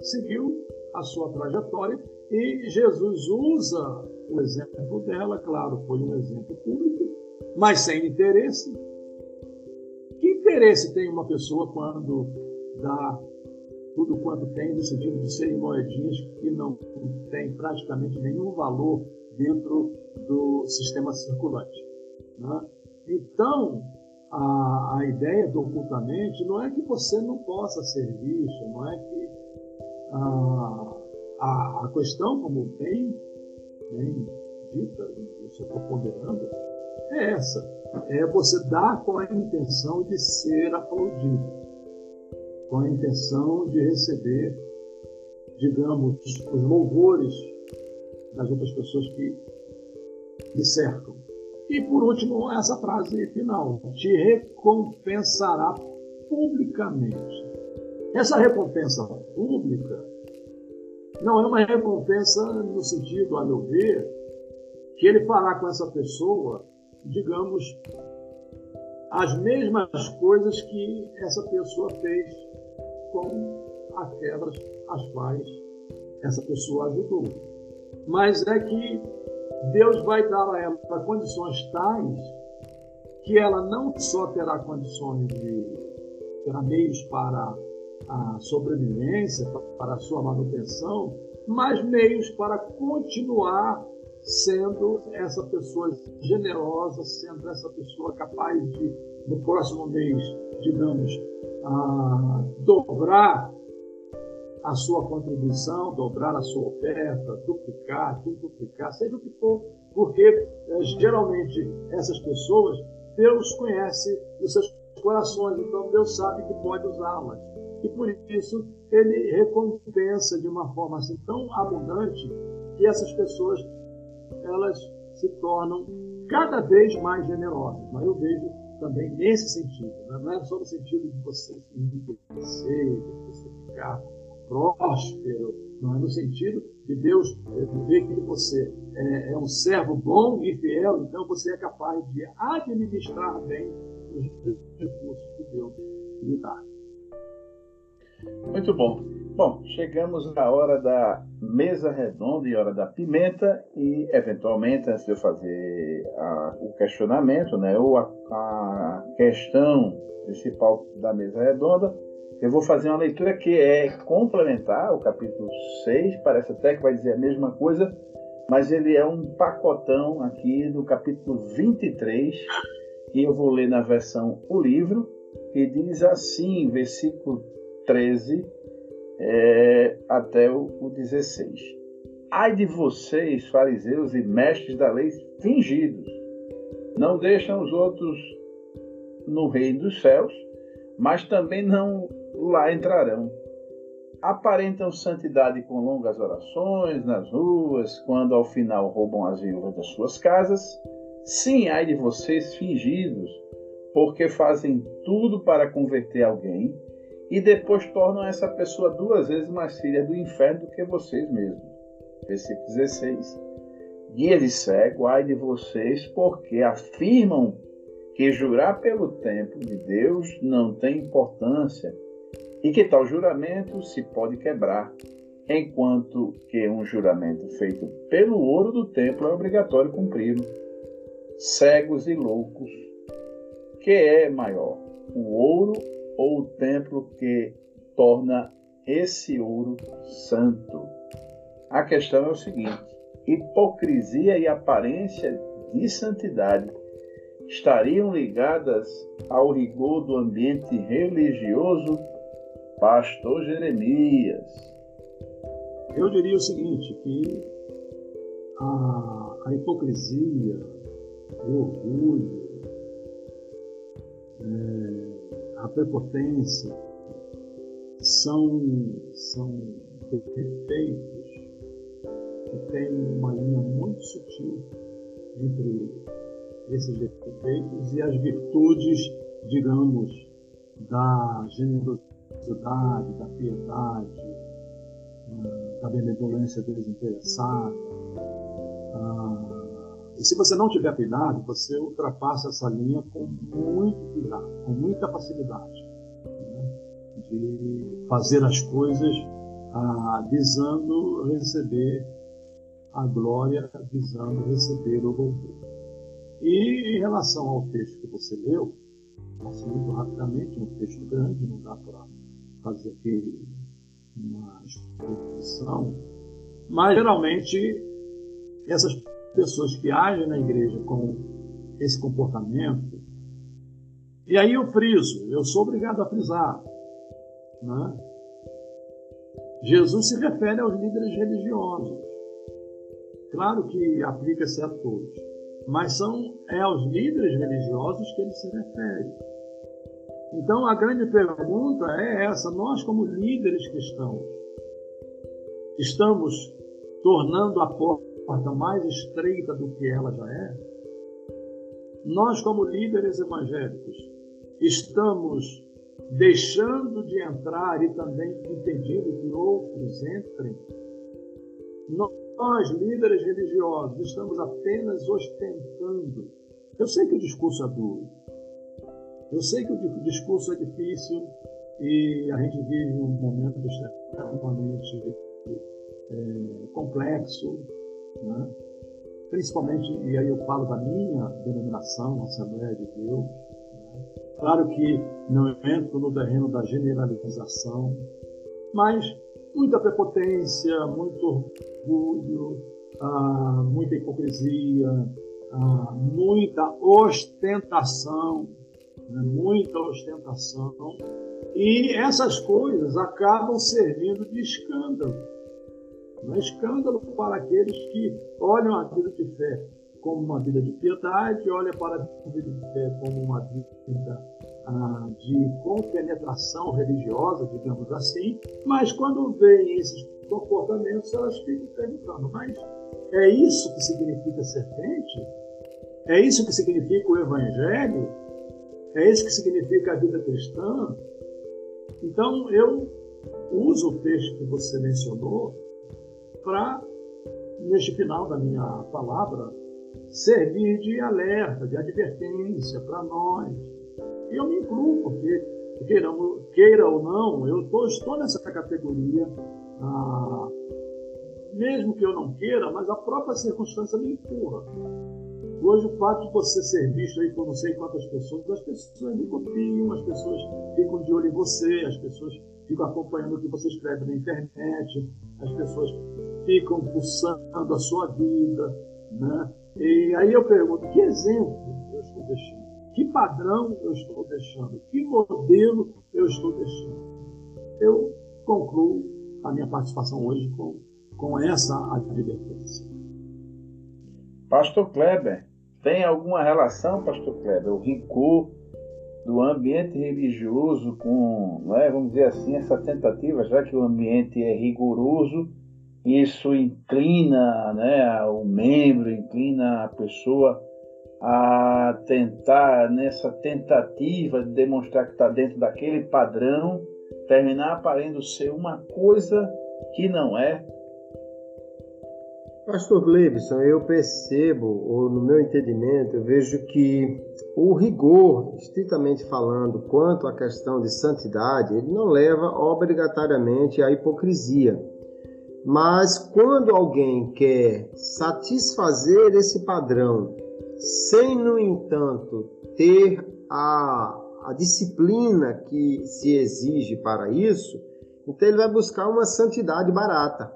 seguiu a sua trajetória e Jesus usa o exemplo dela, claro, foi um exemplo público, mas sem interesse. Que interesse tem uma pessoa quando dá tudo quanto tem, no sentido de serem moedinhas que não têm praticamente nenhum valor dentro do sistema circulante? Né? Então, a, a ideia do ocultamente não é que você não possa ser visto, não é que a, a, a questão, como bem, bem dita, eu só estou ponderando, é essa. É você dar com a intenção de ser aplaudido, com a intenção de receber, digamos, os louvores das outras pessoas que lhe cercam. E por último, essa frase final: te recompensará publicamente. Essa recompensa pública não é uma recompensa no sentido, a meu ver, que ele fará com essa pessoa, digamos, as mesmas coisas que essa pessoa fez com aquelas as quais essa pessoa ajudou. Mas é que Deus vai dar a ela condições tais que ela não só terá condições de terá meios para a sobrevivência, para a sua manutenção, mas meios para continuar sendo essa pessoa generosa, sendo essa pessoa capaz de, no próximo mês, digamos, a dobrar a sua contribuição, dobrar a sua oferta, duplicar, duplicar, seja o que for, porque é, geralmente essas pessoas, Deus conhece os seus corações, então Deus sabe que pode usá-las. E por isso ele recompensa de uma forma assim tão abundante que essas pessoas elas se tornam cada vez mais generosas. Mas eu vejo também nesse sentido, né? não é só no sentido de você se enriquecer, de você ficar próspero, não é no sentido de Deus ver que você é, é, um servo bom e fiel, então você é capaz de administrar bem os recursos que Deus lhe dá. Muito bom. Bom, chegamos à hora da mesa redonda e hora da pimenta e, eventualmente, antes de eu fazer a, o questionamento, né, ou a, a questão principal da mesa redonda, eu vou fazer uma leitura que é complementar o capítulo 6, parece até que vai dizer a mesma coisa, mas ele é um pacotão aqui do capítulo 23, e eu vou ler na versão o livro, que diz assim, versículo 13 é, até o, o 16. Ai de vocês, fariseus e mestres da lei fingidos, não deixam os outros no reino dos céus, mas também não lá entrarão. Aparentam santidade com longas orações nas ruas, quando ao final roubam as viúvas das suas casas. Sim, ai de vocês fingidos, porque fazem tudo para converter alguém e depois tornam essa pessoa duas vezes mais filha do inferno do que vocês mesmos. Versículo 16. Guia de cego, ai de vocês, porque afirmam que jurar pelo templo de Deus não tem importância e que tal juramento se pode quebrar, enquanto que um juramento feito pelo ouro do templo é obrigatório cumpri-lo. Cegos e loucos, que é maior, o ouro ou o templo que torna esse ouro santo? A questão é o seguinte: hipocrisia e aparência de santidade estariam ligadas ao rigor do ambiente religioso Pastor Jeremias. Eu diria o seguinte, que a, a hipocrisia, o orgulho, é, a prepotência são, são defeitos que têm uma linha muito sutil entre esses defeitos e as virtudes, digamos, da generosidade da piedade, ah, da benevolência desinteressada. E se você não tiver cuidado, você ultrapassa essa linha com muito cuidado, com muita facilidade, né? de fazer as coisas ah, visando receber a glória, visando receber o louvor. E em relação ao texto que você leu, passo muito rapidamente, um texto grande, não dá para fazer aqui uma exposição, mas geralmente essas pessoas que agem na igreja com esse comportamento, e aí eu friso, eu sou obrigado a frisar, né? Jesus se refere aos líderes religiosos. Claro que aplica-se a todos, mas são é aos líderes religiosos que ele se refere. Então a grande pergunta é essa: nós, como líderes cristãos, estamos tornando a porta mais estreita do que ela já é? Nós, como líderes evangélicos, estamos deixando de entrar e também impedindo que outros entrem? Nós, líderes religiosos, estamos apenas ostentando. Eu sei que o discurso é duro, eu sei que o discurso é difícil e a gente vive um momento extremamente é, complexo, né? principalmente, e aí eu falo da minha denominação, Assembleia de Deus. Né? Claro que não entro no terreno da generalização, mas muita prepotência, muito orgulho, ah, muita hipocrisia, ah, muita ostentação, né? muita ostentação. E essas coisas acabam servindo de escândalo. Um escândalo para aqueles que olham a vida de fé como uma vida de piedade, olham para a vida de fé como uma vida ah, de compenetração religiosa, digamos assim, mas quando veem esses comportamentos, elas ficam perguntando: mas é isso que significa serpente? É isso que significa o Evangelho? É isso que significa a vida cristã? Então, eu uso o texto que você mencionou para, neste final da minha palavra, servir de alerta, de advertência para nós. E eu me incluo, porque, queira, queira ou não, eu tô, estou nessa categoria, ah, mesmo que eu não queira, mas a própria circunstância me empurra. Hoje, o fato de você ser visto aí por não sei quantas pessoas, as pessoas me copiam, as pessoas ficam de olho em você, as pessoas ficam acompanhando o que você escreve na internet, as pessoas ficam pulsando a sua vida. Né? E aí eu pergunto: que exemplo eu estou deixando? Que padrão eu estou deixando? Que modelo eu estou deixando? Eu concluo a minha participação hoje com, com essa advertência. Pastor Kleber, tem alguma relação, Pastor Kleber, o rigor do ambiente religioso com, é, vamos dizer assim, essa tentativa, já que o ambiente é rigoroso, isso inclina né, o membro, inclina a pessoa a tentar, nessa tentativa de demonstrar que está dentro daquele padrão, terminar aparendo ser uma coisa que não é. Pastor Gleibson, eu percebo, ou no meu entendimento, eu vejo que o rigor, estritamente falando, quanto à questão de santidade, ele não leva obrigatoriamente à hipocrisia. Mas quando alguém quer satisfazer esse padrão, sem, no entanto, ter a, a disciplina que se exige para isso, então ele vai buscar uma santidade barata.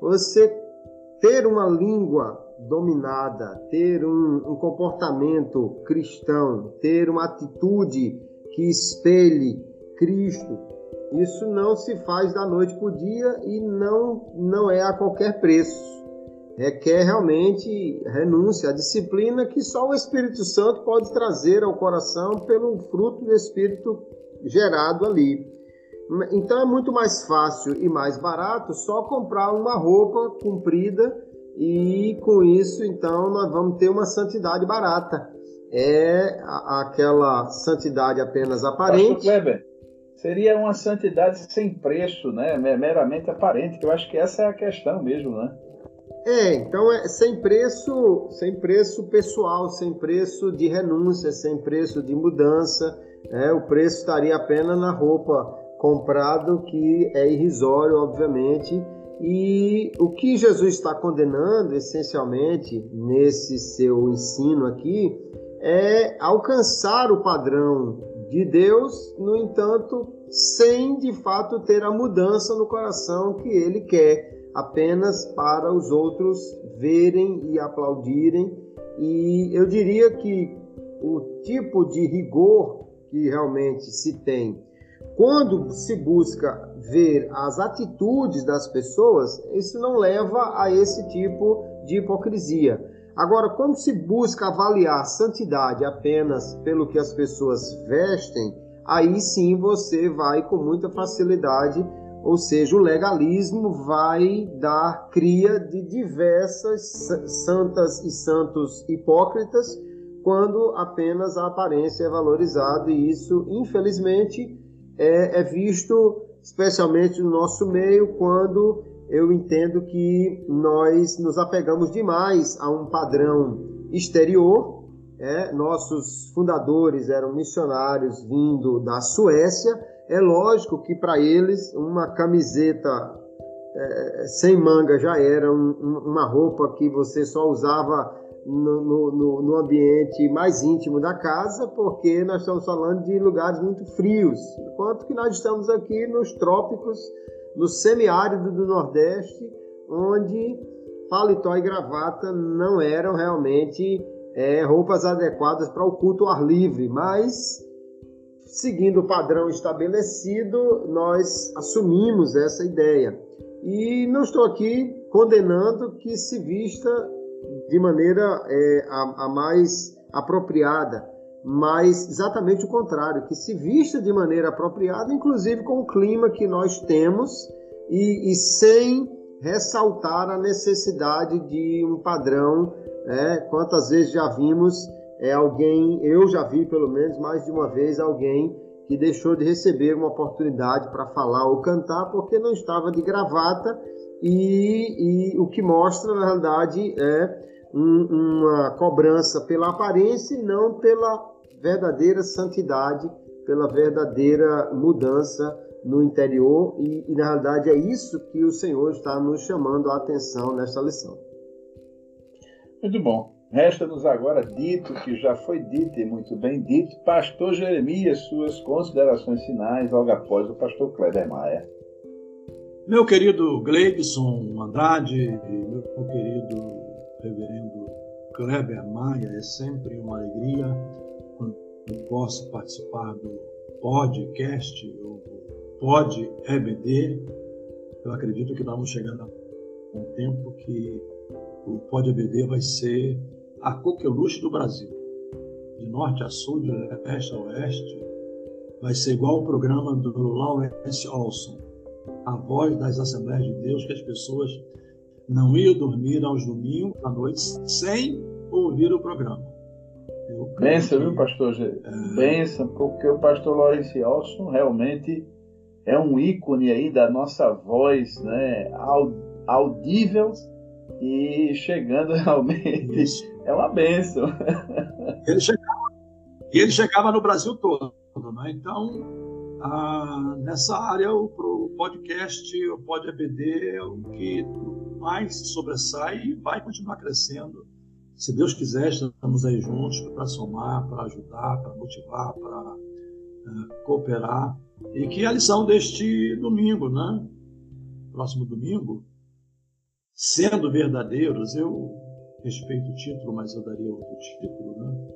Você ter uma língua dominada, ter um, um comportamento cristão, ter uma atitude que espelhe Cristo, isso não se faz da noite para o dia e não, não é a qualquer preço. Requer realmente renúncia à disciplina que só o Espírito Santo pode trazer ao coração pelo fruto do Espírito gerado ali. Então é muito mais fácil e mais barato só comprar uma roupa comprida e com isso então nós vamos ter uma santidade barata. É aquela santidade apenas aparente. Pastor Kleber, seria uma santidade sem preço, né? Meramente aparente, que eu acho que essa é a questão mesmo, né? É, então é sem preço, sem preço pessoal, sem preço de renúncia, sem preço de mudança. Né? O preço estaria apenas na roupa comprado, que é irrisório, obviamente. E o que Jesus está condenando, essencialmente, nesse seu ensino aqui, é alcançar o padrão de Deus, no entanto, sem de fato ter a mudança no coração que ele quer, apenas para os outros verem e aplaudirem. E eu diria que o tipo de rigor que realmente se tem quando se busca ver as atitudes das pessoas, isso não leva a esse tipo de hipocrisia. Agora, quando se busca avaliar santidade apenas pelo que as pessoas vestem, aí sim você vai com muita facilidade, ou seja, o legalismo vai dar cria de diversas santas e santos hipócritas, quando apenas a aparência é valorizada, e isso, infelizmente, é, é visto especialmente no nosso meio, quando eu entendo que nós nos apegamos demais a um padrão exterior. É, nossos fundadores eram missionários vindo da Suécia. É lógico que para eles uma camiseta é, sem manga já era um, uma roupa que você só usava no, no, no, ambiente mais íntimo da casa, porque nós estamos falando de lugares muito frios, enquanto que nós estamos aqui nos trópicos no semiárido do Nordeste, onde paletó e gravata não eram realmente é, roupas adequadas para o culto ao ar livre, mas seguindo o padrão estabelecido, nós assumimos essa ideia. E não estou aqui condenando que se vista de maneira é, a, a mais apropriada, mas exatamente o contrário, que se vista de maneira apropriada, inclusive com o clima que nós temos e, e sem ressaltar a necessidade de um padrão. Né? Quantas vezes já vimos é, alguém, eu já vi pelo menos mais de uma vez alguém que deixou de receber uma oportunidade para falar ou cantar porque não estava de gravata e, e o que mostra na realidade é um, uma cobrança pela aparência e não pela verdadeira santidade, pela verdadeira mudança no interior e, e, na realidade é isso que o Senhor está nos chamando a atenção nesta lição. Muito bom. Resta-nos agora dito, que já foi dito e muito bem dito, Pastor Jeremias, suas considerações finais logo após o Pastor Kleber Maia. Meu querido Gleibson Andrade, meu querido reverendo Kleber Maia, é sempre uma alegria posso participar do podcast, ou Pod EBD. Eu acredito que estamos chegando a um tempo que o Pod EBD vai ser a coqueluche do Brasil. De norte a sul, de leste a oeste, vai ser igual o programa do Lawrence Olson, a voz das Assembleias de Deus que as pessoas não ia dormir aos domingos à noite sem ouvir o programa. Benção, viu, pastor? Benção, porque o pastor Lawrence Olson realmente é um ícone aí da nossa voz, né? Audível e chegando realmente. Isso. É uma benção. Ele chegava, ele chegava no Brasil todo, né? Então, ah, nessa área, o, o podcast, o Pod EBD é o que mais sobressai e vai continuar crescendo. Se Deus quiser, estamos aí juntos para somar, para ajudar, para motivar, para uh, cooperar. E que a lição deste domingo, né? Próximo domingo, sendo verdadeiros, eu respeito o título, mas eu daria outro título, né?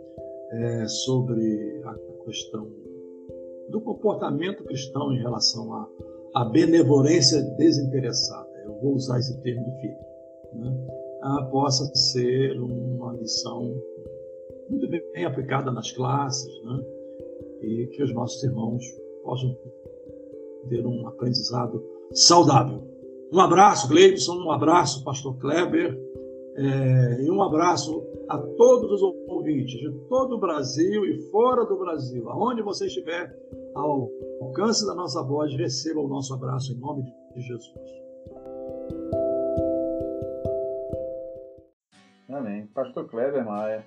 É sobre a questão do comportamento cristão em relação à, à benevolência desinteressada eu vou usar esse termo do filho, né, ah, possa ser uma lição muito bem aplicada nas classes, né, e que os nossos irmãos possam ter um aprendizado saudável. Um abraço, Gleibson, um abraço, Pastor Kleber, é, e um abraço a todos os ouvintes de todo o Brasil e fora do Brasil. Aonde você estiver, ao alcance da nossa voz, receba o nosso abraço em nome de Jesus. Pastor Kleber Maia.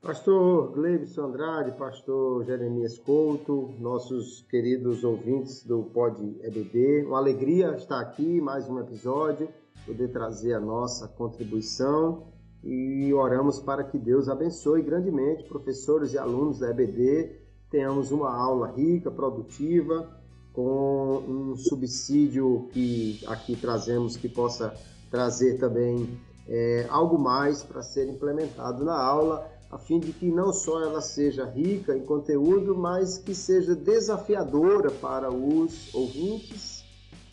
Pastor Gleibson Andrade, pastor Jeremias Couto, nossos queridos ouvintes do Pod EBD, uma alegria estar aqui, mais um episódio, poder trazer a nossa contribuição. E oramos para que Deus abençoe grandemente professores e alunos da EBD, tenhamos uma aula rica, produtiva, com um subsídio que aqui trazemos que possa trazer também é, algo mais para ser implementado na aula, a fim de que não só ela seja rica em conteúdo, mas que seja desafiadora para os ouvintes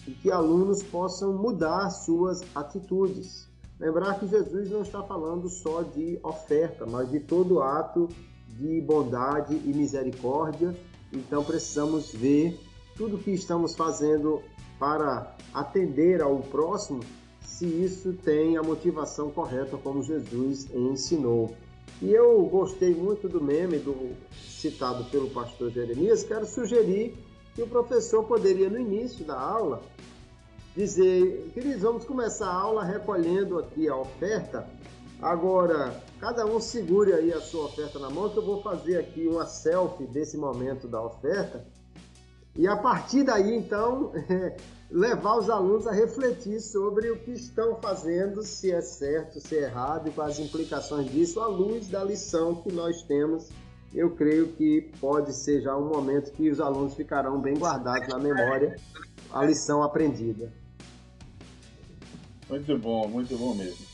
e que alunos possam mudar suas atitudes. Lembrar que Jesus não está falando só de oferta, mas de todo ato de bondade e misericórdia. Então precisamos ver tudo que estamos fazendo para atender ao próximo, se isso tem a motivação correta, como Jesus ensinou. E eu gostei muito do meme do, citado pelo pastor Jeremias, quero sugerir que o professor poderia, no início da aula, dizer, queridos, vamos começar a aula recolhendo aqui a oferta. Agora, cada um segure aí a sua oferta na mão, que eu vou fazer aqui uma selfie desse momento da oferta. E a partir daí, então, levar os alunos a refletir sobre o que estão fazendo, se é certo, se é errado e quais as implicações disso à luz da lição que nós temos. Eu creio que pode ser já um momento que os alunos ficarão bem guardados na memória a lição aprendida. Muito bom, muito bom mesmo.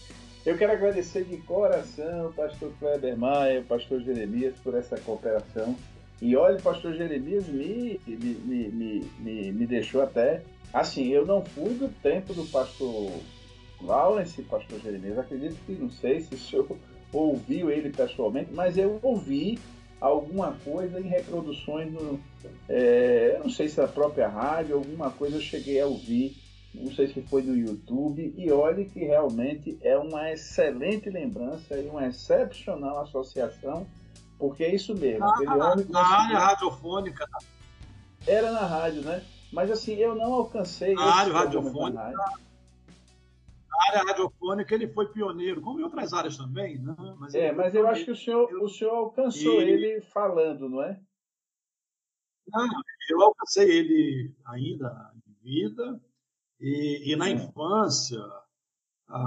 Eu quero agradecer de coração pastor Kleber Maia, pastor Jeremias por essa cooperação. E olha, o pastor Jeremias me, me, me, me, me deixou até. Assim, eu não fui do tempo do pastor Lawrence, pastor Jeremias. Acredito que, não sei se o senhor ouviu ele pessoalmente, mas eu ouvi alguma coisa em reproduções no. É, eu não sei se é a própria rádio, alguma coisa eu cheguei a ouvir não sei se foi no YouTube, e olhe que realmente é uma excelente lembrança e uma excepcional associação, porque é isso mesmo. Ah, na, na área radiofônica. Era na rádio, né? Mas assim, eu não alcancei. Na área radiofônica. Na área radiofônica ele foi pioneiro, como em outras áreas também, né? Mas é, mas eu acho que o senhor, eu, o senhor alcançou ele... ele falando, não é? Não, eu alcancei ele ainda em vida, e, e na infância, a,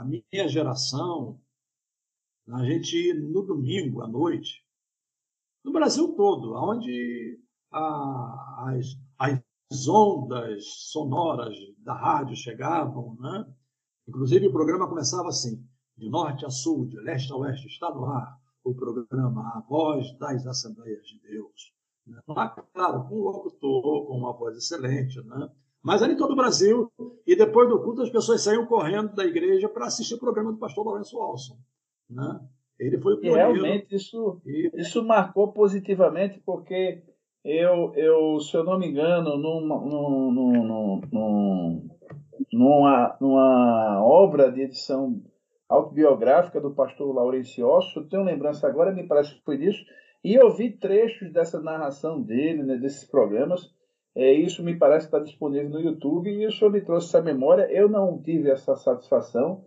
a, minha geração, a gente, no domingo à noite, no Brasil todo, onde a, as, as ondas sonoras da rádio chegavam, né? inclusive o programa começava assim, de norte a sul, de leste a oeste, está no ar o programa A Voz das Assembleias de Deus. Né? Claro, com um locutor, com uma voz excelente, né? Mas era em todo o Brasil. E depois do culto, as pessoas saíam correndo da igreja para assistir o programa do pastor Lourenço Alson. Né? Ele foi o pioneiro. E realmente isso, isso marcou positivamente, porque eu, eu, se eu não me engano, numa, numa, numa, numa, obra de edição autobiográfica do pastor Laurence Osso, eu tenho lembrança agora, me parece que foi disso, e eu vi trechos dessa narração dele, né, desses programas, é, isso me parece que está disponível no YouTube e o senhor me trouxe essa memória. Eu não tive essa satisfação,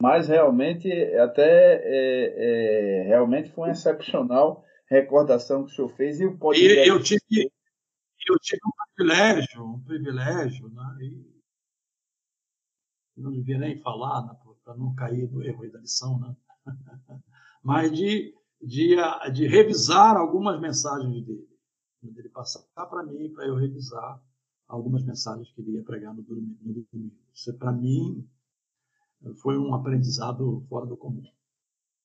mas realmente até é, é, realmente foi excepcional recordação que o senhor fez e o podcast. Eu tive, eu tive um privilégio, um privilégio, né? E não devia nem falar né? para não cair do erro e da lição, né? mas de, de, de revisar algumas mensagens dele ele passar para mim, para eu revisar algumas mensagens que ele ia pregar no domingo. Isso, para mim, foi um aprendizado fora do comum.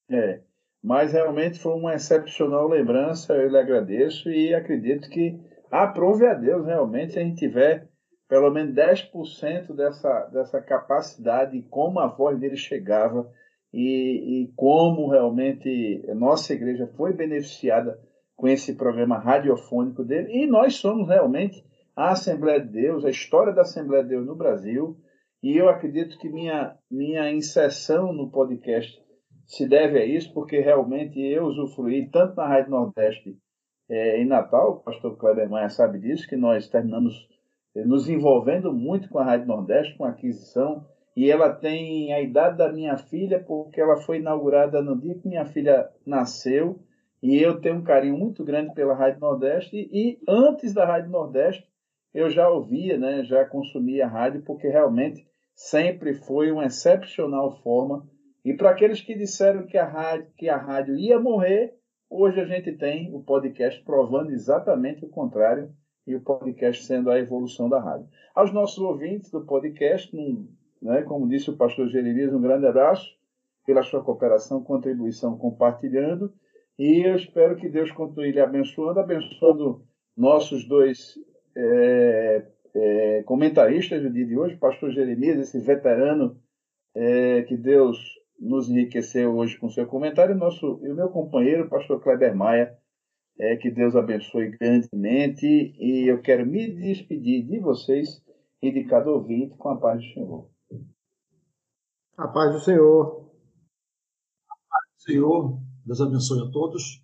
É, mas realmente foi uma excepcional lembrança, eu lhe agradeço e acredito que aprove a Deus realmente se a gente tiver pelo menos 10% dessa, dessa capacidade, como a voz dele chegava e, e como realmente nossa igreja foi beneficiada com esse programa radiofônico dele. E nós somos realmente a Assembleia de Deus, a história da Assembleia de Deus no Brasil. E eu acredito que minha, minha inserção no podcast se deve a isso, porque realmente eu usufruí tanto na Rádio Nordeste é, em Natal, o pastor Kleber Maia sabe disso, que nós terminamos é, nos envolvendo muito com a Rádio Nordeste, com a aquisição, e ela tem a idade da minha filha, porque ela foi inaugurada no dia que minha filha nasceu, e eu tenho um carinho muito grande pela Rádio Nordeste e antes da Rádio Nordeste eu já ouvia, né, já consumia a rádio porque realmente sempre foi uma excepcional forma. E para aqueles que disseram que a rádio, que a rádio ia morrer, hoje a gente tem o podcast provando exatamente o contrário e o podcast sendo a evolução da rádio. Aos nossos ouvintes do podcast, né, como disse o pastor Jeremias, um grande abraço pela sua cooperação, contribuição, compartilhando. E eu espero que Deus continue lhe abençoando, abençoando nossos dois é, é, comentaristas do dia de hoje, pastor Jeremias, esse veterano é, que Deus nos enriqueceu hoje com seu comentário, nosso, e o meu companheiro, pastor Kleber Maia, é, que Deus abençoe grandemente, e eu quero me despedir de vocês e de cada ouvinte com a paz do Senhor. A paz do Senhor. A paz do Senhor, Deus abençoe a todos.